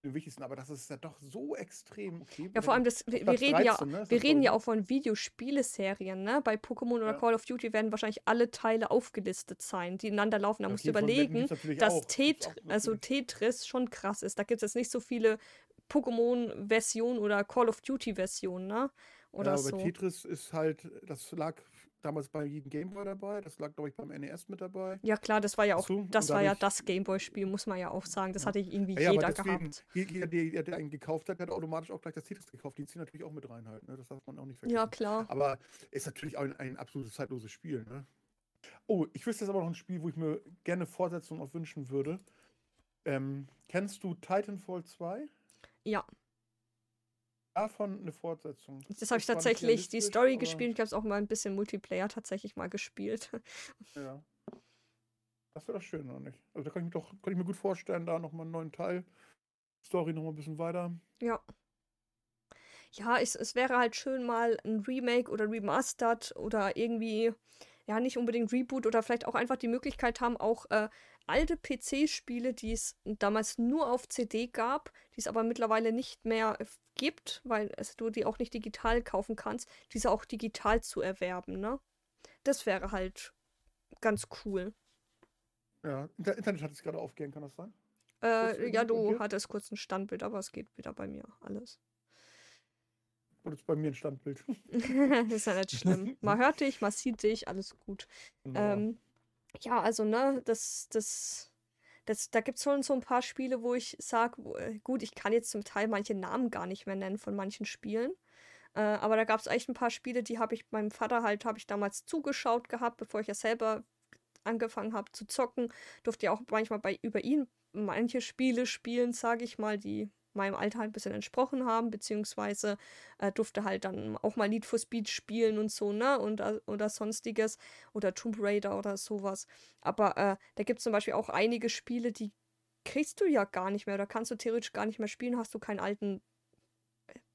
dem wichtigsten, aber das ist ja doch so extrem. Okay, Ja, vor allem, das, wir, wir reden ja, 13, ne, ist wir reden ja ich. auch von Videospieleserien, ne? Bei Pokémon oder Ja. Call of Duty werden wahrscheinlich alle Teile aufgelistet sein, die ineinander laufen. Da Ja, musst du überlegen, dass auch. Gibt's Tet auch also. Tetris schon krass ist. Da gibt es jetzt nicht so viele Pokémon-Versionen oder Call of Duty-Versionen, ne? Oder ja, aber so. Tetris ist halt, das lag damals bei jedem Gameboy dabei, das lag, glaube ich, beim NES mit dabei. Ja, klar, das war ja auch, so, das war ja das Gameboy-Spiel, muss man ja auch sagen. Das Ja. hatte irgendwie Ja, jeder deswegen, gehabt. je- jeder, der, der einen gekauft hat, hat automatisch auch gleich das Tetris gekauft. Die ziehen natürlich auch mit rein halt, ne? Das darf man auch nicht vergessen. Ja, klar. Aber ist natürlich auch ein, ein absolutes zeitloses Spiel, ne? Oh, ich wüsste jetzt aber noch ein Spiel, wo ich mir gerne Fortsetzung auch wünschen würde. Ähm, kennst du Titanfall 2? Ja, Davon eine Fortsetzung. das habe ich tatsächlich die Story gespielt. Ich habe es auch mal ein bisschen Multiplayer tatsächlich mal gespielt. Ja. Das wäre doch schön, oder nicht? Also da kann ich mir doch, kann ich mir gut vorstellen, da nochmal einen neuen Teil. Story nochmal ein bisschen weiter. Ja. Ja, es, es wäre halt schön, mal ein Remake oder Remastered oder irgendwie, ja, nicht unbedingt Reboot oder vielleicht auch einfach die Möglichkeit haben, auch äh, alte PC-Spiele, die es damals nur auf CD gab, die es aber mittlerweile nicht mehr gibt, weil es, du die auch nicht digital kaufen kannst, diese auch digital zu erwerben, ne? Das wäre halt ganz cool. Ja, Inter Internet hat es gerade aufgehängt, kann das sein? Äh, ja, du hattest kurz ein Standbild, aber es geht wieder bei mir alles. Oder ist bei mir ein Standbild? ist ja nicht schlimm. Man hört dich, man sieht dich, alles gut. Genau. Ähm, ja, also, ne, das, das, das, da gibt es schon so ein paar Spiele, wo ich sage, gut, ich kann jetzt zum Teil manche Namen gar nicht mehr nennen von manchen Spielen. Äh, aber da gab es echt ein paar Spiele, die habe ich meinem Vater halt, habe ich damals zugeschaut gehabt, bevor ich ja selber angefangen habe zu zocken. Durfte ja auch manchmal bei über ihn manche Spiele spielen, sage ich mal, die meinem Alter halt ein bisschen entsprochen haben, beziehungsweise äh, durfte halt dann auch mal Need for Speed spielen und so, ne? Und, äh, oder sonstiges. Oder Tomb Raider oder sowas. Aber äh, da gibt es zum Beispiel auch einige Spiele, die kriegst du ja gar nicht mehr oder kannst du theoretisch gar nicht mehr spielen, hast du keinen alten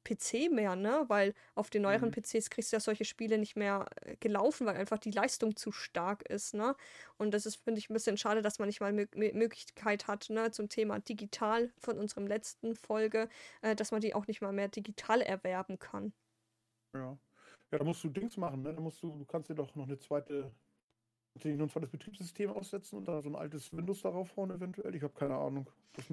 PC mehr, ne? Weil auf den neueren Mhm. PCs kriegst du ja solche Spiele nicht mehr äh, gelaufen, weil einfach die Leistung zu stark ist, ne? Und das ist, finde ich, ein bisschen schade, dass man nicht mal Mö- Möglichkeit hat, ne, zum Thema digital von unserem letzten Folge, äh, dass man die auch nicht mal mehr digital erwerben kann. Ja. Ja, da musst du Dings machen, ne? Da musst du, du kannst dir doch noch eine zweite, nur ein zweites Betriebssystem aussetzen und dann so ein altes Windows darauf hauen eventuell. Ich habe keine Ahnung.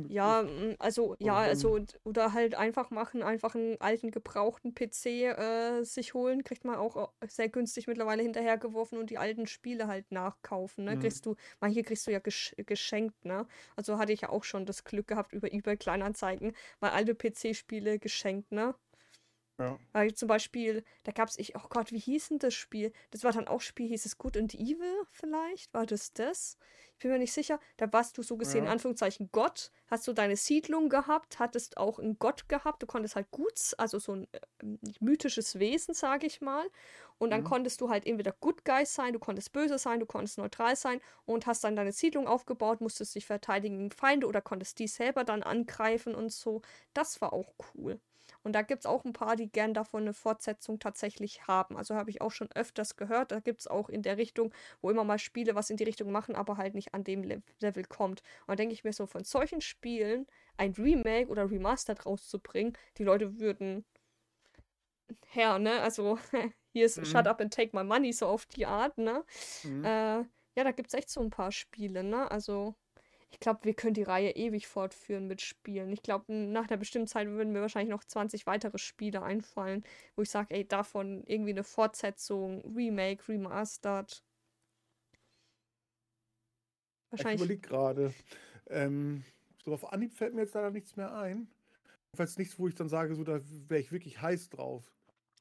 Ja, mm, also, ja, also, oder halt einfach machen, einfach einen alten gebrauchten PC äh, sich holen, kriegt man auch äh, sehr günstig mittlerweile hinterhergeworfen und die alten Spiele halt nachkaufen, ne? Mhm. Kriegst du, manche kriegst du ja gesch geschenkt, ne? Also hatte ich ja auch schon das Glück gehabt über eBay Kleinanzeigen, mal alte PC-Spiele geschenkt, ne? Ja. Weil zum Beispiel, da gab es, ich, oh Gott, wie hieß denn das Spiel? Das war dann auch Spiel, hieß es Good and Evil vielleicht? War das das? Ich bin mir nicht sicher. Da warst du so gesehen, in Ja. Anführungszeichen, Gott. Hast du deine Siedlung gehabt, hattest auch einen Gott gehabt. Du konntest halt gut, also so ein äh, mythisches Wesen, sage ich mal. Und dann Mhm. konntest du halt entweder Good Guys sein, du konntest böse sein, du konntest neutral sein und hast dann deine Siedlung aufgebaut, musstest dich verteidigen gegen Feinde oder konntest die selber dann angreifen und so. Das war auch cool. Und da gibt es auch ein paar, die gern davon eine Fortsetzung tatsächlich haben. Also habe ich auch schon öfters gehört. Da gibt es auch in der Richtung, wo immer mal Spiele was in die Richtung machen, aber halt nicht an dem Le Level kommt. Und da denke ich mir so, von solchen Spielen ein Remake oder Remastered rauszubringen, die Leute würden her, ne? Also hier ist Mhm. Shut Up and Take My Money, so auf die Art, ne? Mhm. Äh, ja, da gibt es echt so ein paar Spiele, ne? Also, ich glaube, wir können die Reihe ewig fortführen mit Spielen. Ich glaube, nach einer bestimmten Zeit würden mir wahrscheinlich noch 20 weitere Spiele einfallen, wo ich sage, ey, davon irgendwie eine Fortsetzung, Remake, Remastered. Ich Wahrscheinlich. überlege gerade. Ähm, so auf Anhieb fällt mir jetzt leider nichts mehr ein. Jedenfalls nichts, wo ich dann sage, so da wäre ich wirklich heiß drauf.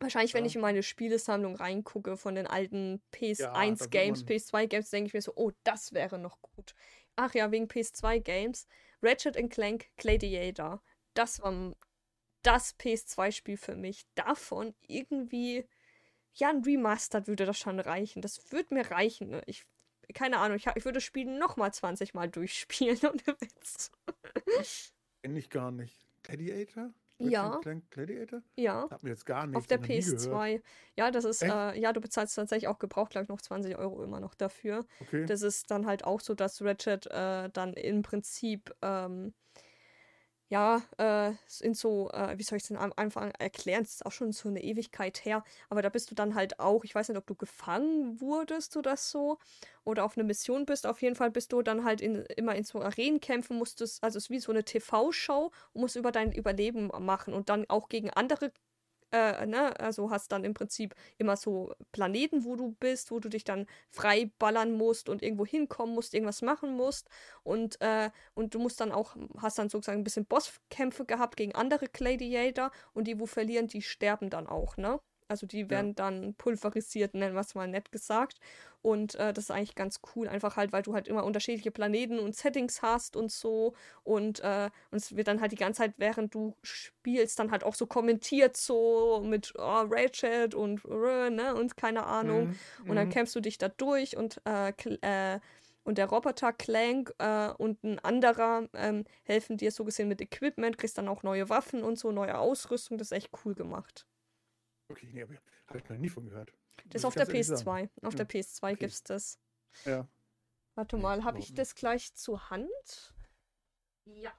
Wahrscheinlich, wenn Ja. ich in meine Spielesammlung reingucke von den alten da PS1 wird Games, man- PS2 Games, denke ich mir so, oh, das wäre noch gut. Ach ja, wegen PS2 Games. Ratchet Clank Gladiator. Das war, das PS2-Spiel für mich. Davon irgendwie, ja, ein Remastered würde das schon reichen. Das würde mir reichen. Ne? Ich, keine Ahnung, ich, ich würde das Spiel nochmal 20 Mal durchspielen, ohne Witz. Kenn ich gar nicht. Gladiator? Ja. Gladiator? Ja. Hat mir jetzt gar nicht. Auf der PS2. Ja, das ist, äh, ja, du bezahlst tatsächlich auch gebraucht, glaube ich, noch 20 Euro immer noch dafür. Okay. Das ist dann halt auch so, dass Ratchet äh, dann im Prinzip ähm, ja, äh, in so, äh, wie soll ich es denn am Anfang erklären? Es ist auch schon so eine Ewigkeit her. Aber da bist du dann halt auch, ich weiß nicht, ob du gefangen wurdest oder so oder auf eine Mission bist. Auf jeden Fall bist du dann halt in, immer in so Arenen kämpfen musstest. Also es ist wie so eine TV-Show musst über dein Überleben machen und dann auch gegen andere äh, ne, also hast dann im Prinzip immer so Planeten, wo du bist, wo du dich dann frei ballern musst und irgendwo hinkommen musst, irgendwas machen musst. Und, äh, und du musst dann auch, hast dann sozusagen ein bisschen Bosskämpfe gehabt gegen andere Gladiator und die, wo verlieren, die sterben dann auch, ne? Also die werden ja. dann pulverisiert, nennen wir es mal nett gesagt. Und äh, das ist eigentlich ganz cool, einfach halt, weil du halt immer unterschiedliche Planeten und Settings hast und so. Und, äh, und es wird dann halt die ganze Zeit, während du spielst, dann halt auch so kommentiert, so mit oh, Ratchet und uh, ne, und keine Ahnung. Mhm. Und dann mhm. kämpfst du dich da durch und äh, äh und der Roboter Clank äh, und ein anderer ähm, helfen dir so gesehen mit Equipment, kriegst dann auch neue Waffen und so, neue Ausrüstung. Das ist echt cool gemacht. Okay, nee, habe ich noch nie von gehört. Das ist auf der PS2. Auf ja. der PS2 okay. gibt's das. Ja. Warte mal, habe ich das gleich zur Hand? Ja.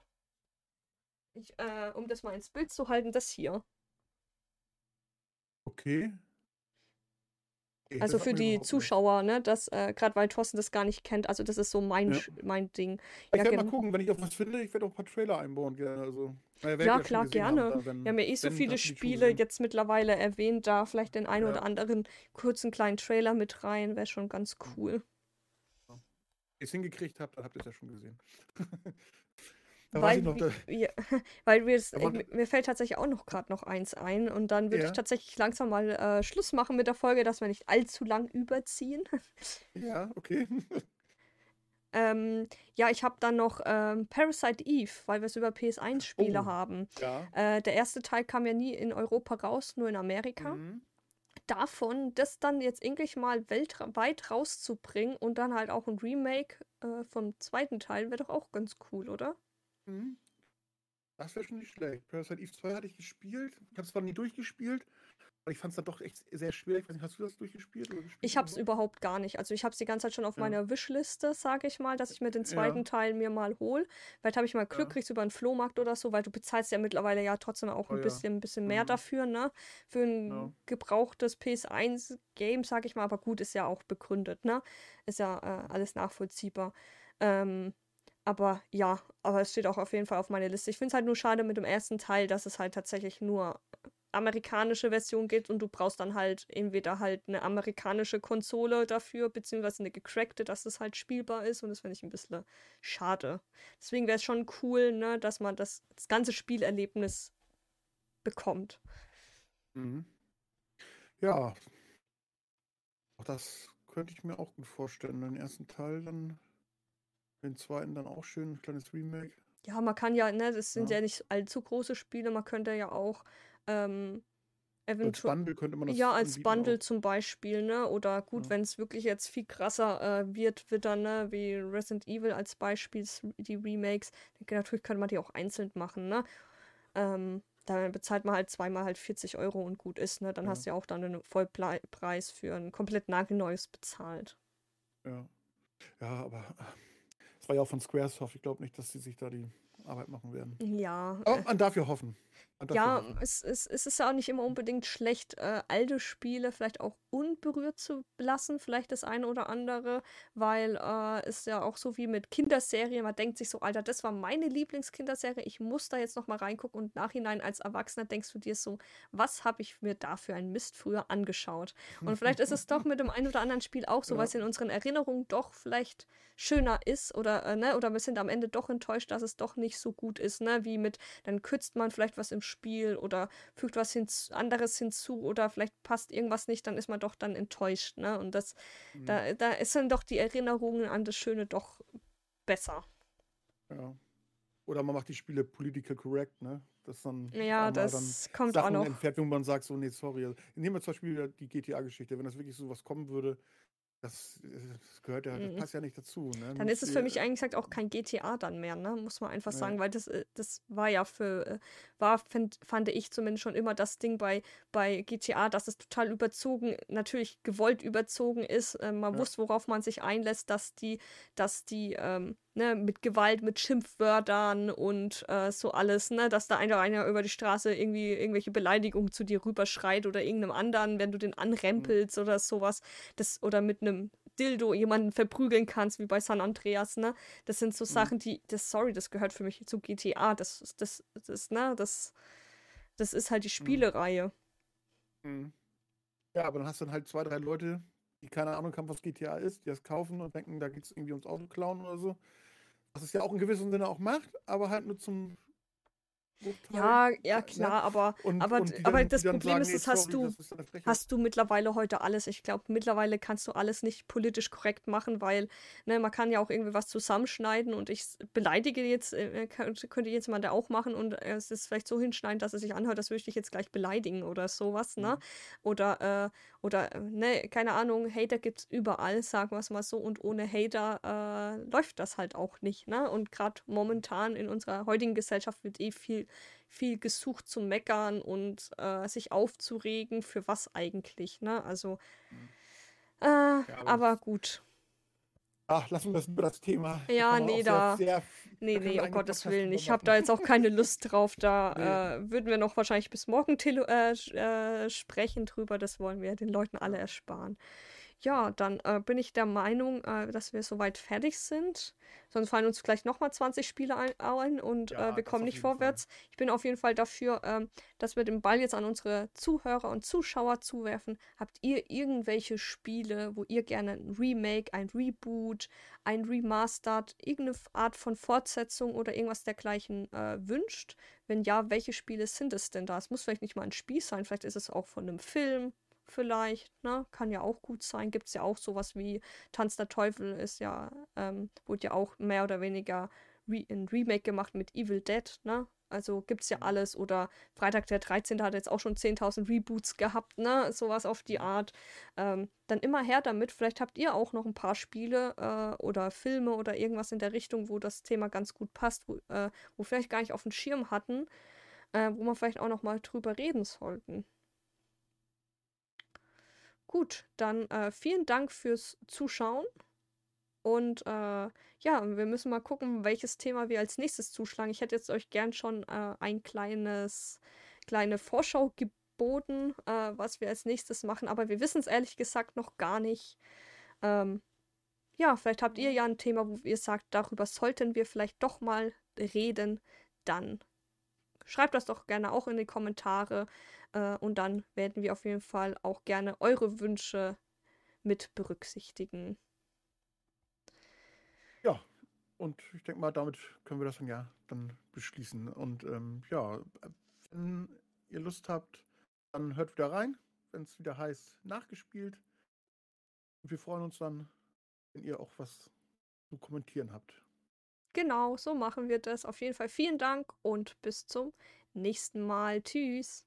Ich, äh, um das mal ins Bild zu halten, das hier. Okay. Also für die Zuschauer, ne, das, äh, gerade weil Thorsten das gar nicht kennt, also das ist so mein, ja. mein Ding. Ich ja, werde mal gucken, wenn ich auch was finde, ich werde auch ein paar Trailer einbauen gerne. Also, ja, ja klar, gerne. Haben, wenn, Wir haben ja eh so viele Spiele jetzt mittlerweile erwähnt, da vielleicht den einen oder anderen kurzen kleinen Trailer mit rein, wäre schon ganz cool. Wenn ihr es hingekriegt habt, dann habt ihr es ja schon gesehen. weil, noch, wir, weil wir es, mir fällt tatsächlich auch noch gerade noch eins ein und dann würde ja. ich tatsächlich langsam mal äh, Schluss machen mit der Folge, dass wir nicht allzu lang überziehen. Ja, okay. ähm, ja, ich habe dann noch ähm, Parasite Eve, weil wir es über PS1-Spiele oh, haben. Ja. Äh, der erste Teil kam ja nie in Europa raus, nur in Amerika. Mhm. Davon, das dann jetzt endlich mal weltweit rauszubringen und dann halt auch ein Remake äh, vom zweiten Teil, wäre doch auch ganz cool, oder? Mhm. Das wäre schon nicht schlecht. Parasite Eve 2 hatte ich gespielt. Ich habe es zwar nie durchgespielt, aber ich fand es dann doch echt sehr schwierig. Ich weiß nicht, hast du das durchgespielt? Gespielt ich habe es überhaupt gar nicht. Also ich habe es die ganze Zeit schon auf ja. meiner Wishliste, sage ich mal, dass ich mir den zweiten ja. Teil mir mal hole. Vielleicht habe ich mal Glück, ja. kriegst über einen Flohmarkt oder so, weil du bezahlst ja mittlerweile ja trotzdem auch ein bisschen, ein bisschen mehr mhm. dafür, ne? Für ein gebrauchtes PS1-Game, sage ich mal. Aber gut, ist ja auch begründet, ne? Ist ja äh, alles nachvollziehbar. Ähm, aber ja, aber es steht auch auf jeden Fall auf meiner Liste. Ich finde es halt nur schade mit dem ersten Teil, dass es halt tatsächlich nur amerikanische Version gibt und du brauchst dann halt entweder halt eine amerikanische Konsole dafür, beziehungsweise eine gecrackte, dass es halt spielbar ist und das finde ich ein bisschen schade. Deswegen wäre es schon cool, ne, dass man das, das ganze Spielerlebnis bekommt. Mhm. Ja. Auch das könnte ich mir auch gut vorstellen. Den ersten Teil dann den zweiten dann auch schön, ein kleines Remake. Ja, man kann ja, ne, das sind ja, ja nicht allzu große Spiele, man könnte ja auch ähm, eventuell. Als Bundle könnte man das Ja, als Bundle auch. zum Beispiel, ne? Oder gut, ja. wenn es wirklich jetzt viel krasser äh, wird, wird dann, ne, wie Resident Evil als Beispiel, die Remakes, natürlich könnte man die auch einzeln machen, ne? Ähm, da bezahlt man halt zweimal halt 40 Euro und gut ist, ne? Dann ja. hast du ja auch dann einen Vollpreis für ein komplett nagelneues bezahlt. Ja. Ja, aber äh, war ja auch von Squaresoft. Ich glaube nicht, dass sie sich da die Arbeit machen werden. Ja. Aber man darf ja hoffen. Ja, es, es, es ist ja auch nicht immer unbedingt schlecht, äh, alte Spiele vielleicht auch unberührt zu lassen, vielleicht das eine oder andere, weil äh, es ja auch so wie mit Kinderserien, man denkt sich so, Alter, das war meine Lieblingskinderserie, ich muss da jetzt nochmal reingucken und nachhinein als Erwachsener denkst du dir so, was habe ich mir da für einen Mist früher angeschaut? Und vielleicht ist es doch mit dem einen oder anderen Spiel auch so, ja. weil es in unseren Erinnerungen doch vielleicht schöner ist oder, äh, ne, oder wir sind am Ende doch enttäuscht, dass es doch nicht so gut ist, ne, wie mit, dann kürzt man vielleicht was im Spiel oder fügt was hinzu, anderes hinzu oder vielleicht passt irgendwas nicht, dann ist man doch dann enttäuscht, ne? Und das, mhm. da, da sind doch die Erinnerungen an das Schöne doch besser. Ja. Oder man macht die Spiele political correct, ne? Das dann ja, das kommt Sachen auch noch. entfernt, wo man sagt, so, nee, sorry. Nehmen wir zum Beispiel die GTA-Geschichte, wenn das wirklich so was kommen würde, das, das, gehört ja, das mhm. passt ja nicht dazu. Ne? Dann ist es für mich eigentlich gesagt auch kein GTA dann mehr, ne? Muss man einfach nee. sagen, weil das, äh, das war ja für, äh, war, find, fand ich zumindest schon immer das Ding bei, bei GTA, dass es total überzogen, natürlich gewollt überzogen ist. Äh, man ja. wusste, worauf man sich einlässt, dass die, dass die, ähm, ne, mit Gewalt, mit Schimpfwörtern und äh, so alles, ne, dass da einer, einer über die Straße irgendwie irgendwelche Beleidigungen zu dir rüberschreit oder irgendeinem anderen, wenn du den anrempelst mhm. oder sowas, das, oder mit einem Dildo jemanden verprügeln kannst, wie bei San Andreas, ne? Das sind so mhm. Sachen, die, das, sorry, das gehört für mich zu GTA. Das, das, das, ne, das, das ist halt die mhm. Spielereihe. Mhm. Ja, aber dann hast du dann halt zwei, drei Leute, die keine Ahnung haben, was GTA ist, die das kaufen und denken, da geht es irgendwie ums Auto klauen oder so was es ja auch in gewissem Sinne auch macht, aber halt nur zum ja, ja klar, aber, und, aber, und aber das Problem sagen, ist, das hast du, hast du mittlerweile heute alles. Ich glaube, mittlerweile kannst du alles nicht politisch korrekt machen, weil ne, man kann ja auch irgendwie was zusammenschneiden und ich beleidige jetzt, äh, könnte jetzt jemand da auch machen und es ist vielleicht so hinschneiden, dass es sich anhört, das würde ich dich jetzt gleich beleidigen oder sowas, ne? Mhm. Oder, äh, oder, äh, ne, keine Ahnung, Hater gibt es überall, sagen wir es mal so, und ohne Hater äh, läuft das halt auch nicht, ne? Und gerade momentan in unserer heutigen Gesellschaft wird eh viel viel, gesucht zu meckern und äh, sich aufzuregen, für was eigentlich, ne? Also, mhm. äh, ja, aber, aber gut. Ach, lassen wir das über das Thema. Ja, nee, da. Sehr, nee, nee, um Gottes Willen. Ich habe da jetzt auch keine Lust drauf. Da nee. äh, würden wir noch wahrscheinlich bis morgen äh, äh, sprechen drüber. Das wollen wir den Leuten alle ersparen. Ja, dann äh, bin ich der Meinung, äh, dass wir soweit fertig sind. Sonst fallen uns vielleicht nochmal 20 Spiele ein, und ja, äh, wir kommen nicht vorwärts. Fall. Ich bin auf jeden Fall dafür, ähm, dass wir den Ball jetzt an unsere Zuhörer und Zuschauer zuwerfen. Habt ihr irgendwelche Spiele, wo ihr gerne ein Remake, ein Reboot, ein Remastered, irgendeine Art von Fortsetzung oder irgendwas dergleichen äh, wünscht? Wenn ja, welche Spiele sind es denn da? Es muss vielleicht nicht mal ein Spiel sein, vielleicht ist es auch von einem Film, vielleicht, ne? Kann ja auch gut sein. Gibt es ja auch sowas wie Tanz der Teufel ist ja, ähm, wurde ja auch mehr oder weniger re ein Remake gemacht mit Evil Dead, ne? Also gibt es ja alles. Oder Freitag der 13. hat jetzt auch schon 10.000 Reboots gehabt, ne? Sowas auf die Art. Ähm, dann immer her damit. Vielleicht habt ihr auch noch ein paar Spiele äh, oder Filme oder irgendwas in der Richtung, wo das Thema ganz gut passt, wo, äh, wo vielleicht gar nicht auf dem Schirm hatten, äh, wo man vielleicht auch noch mal drüber reden sollten. Gut, dann äh, vielen Dank fürs Zuschauen. Und äh, ja, wir müssen mal gucken, welches Thema wir als nächstes zuschlagen. Ich hätte jetzt euch gern schon äh, ein kleines, kleine Vorschau geboten, äh, was wir als nächstes machen, aber wir wissen es ehrlich gesagt noch gar nicht. Ähm, ja, vielleicht habt ihr ja ein Thema, wo ihr sagt, darüber sollten wir vielleicht doch mal reden. Dann schreibt das doch gerne auch in die Kommentare. Äh, und dann werden wir auf jeden Fall auch gerne eure Wünsche mit berücksichtigen. Ja, und ich denke mal, damit können wir das dann ja dann beschließen. Und ähm, ja, wenn ihr Lust habt, dann hört wieder rein, wenn es wieder heißt, nachgespielt. Und wir freuen uns dann, wenn ihr auch was zu kommentieren habt. Genau, so machen wir das. Auf jeden Fall vielen Dank und bis zum nächsten Mal. Tschüss.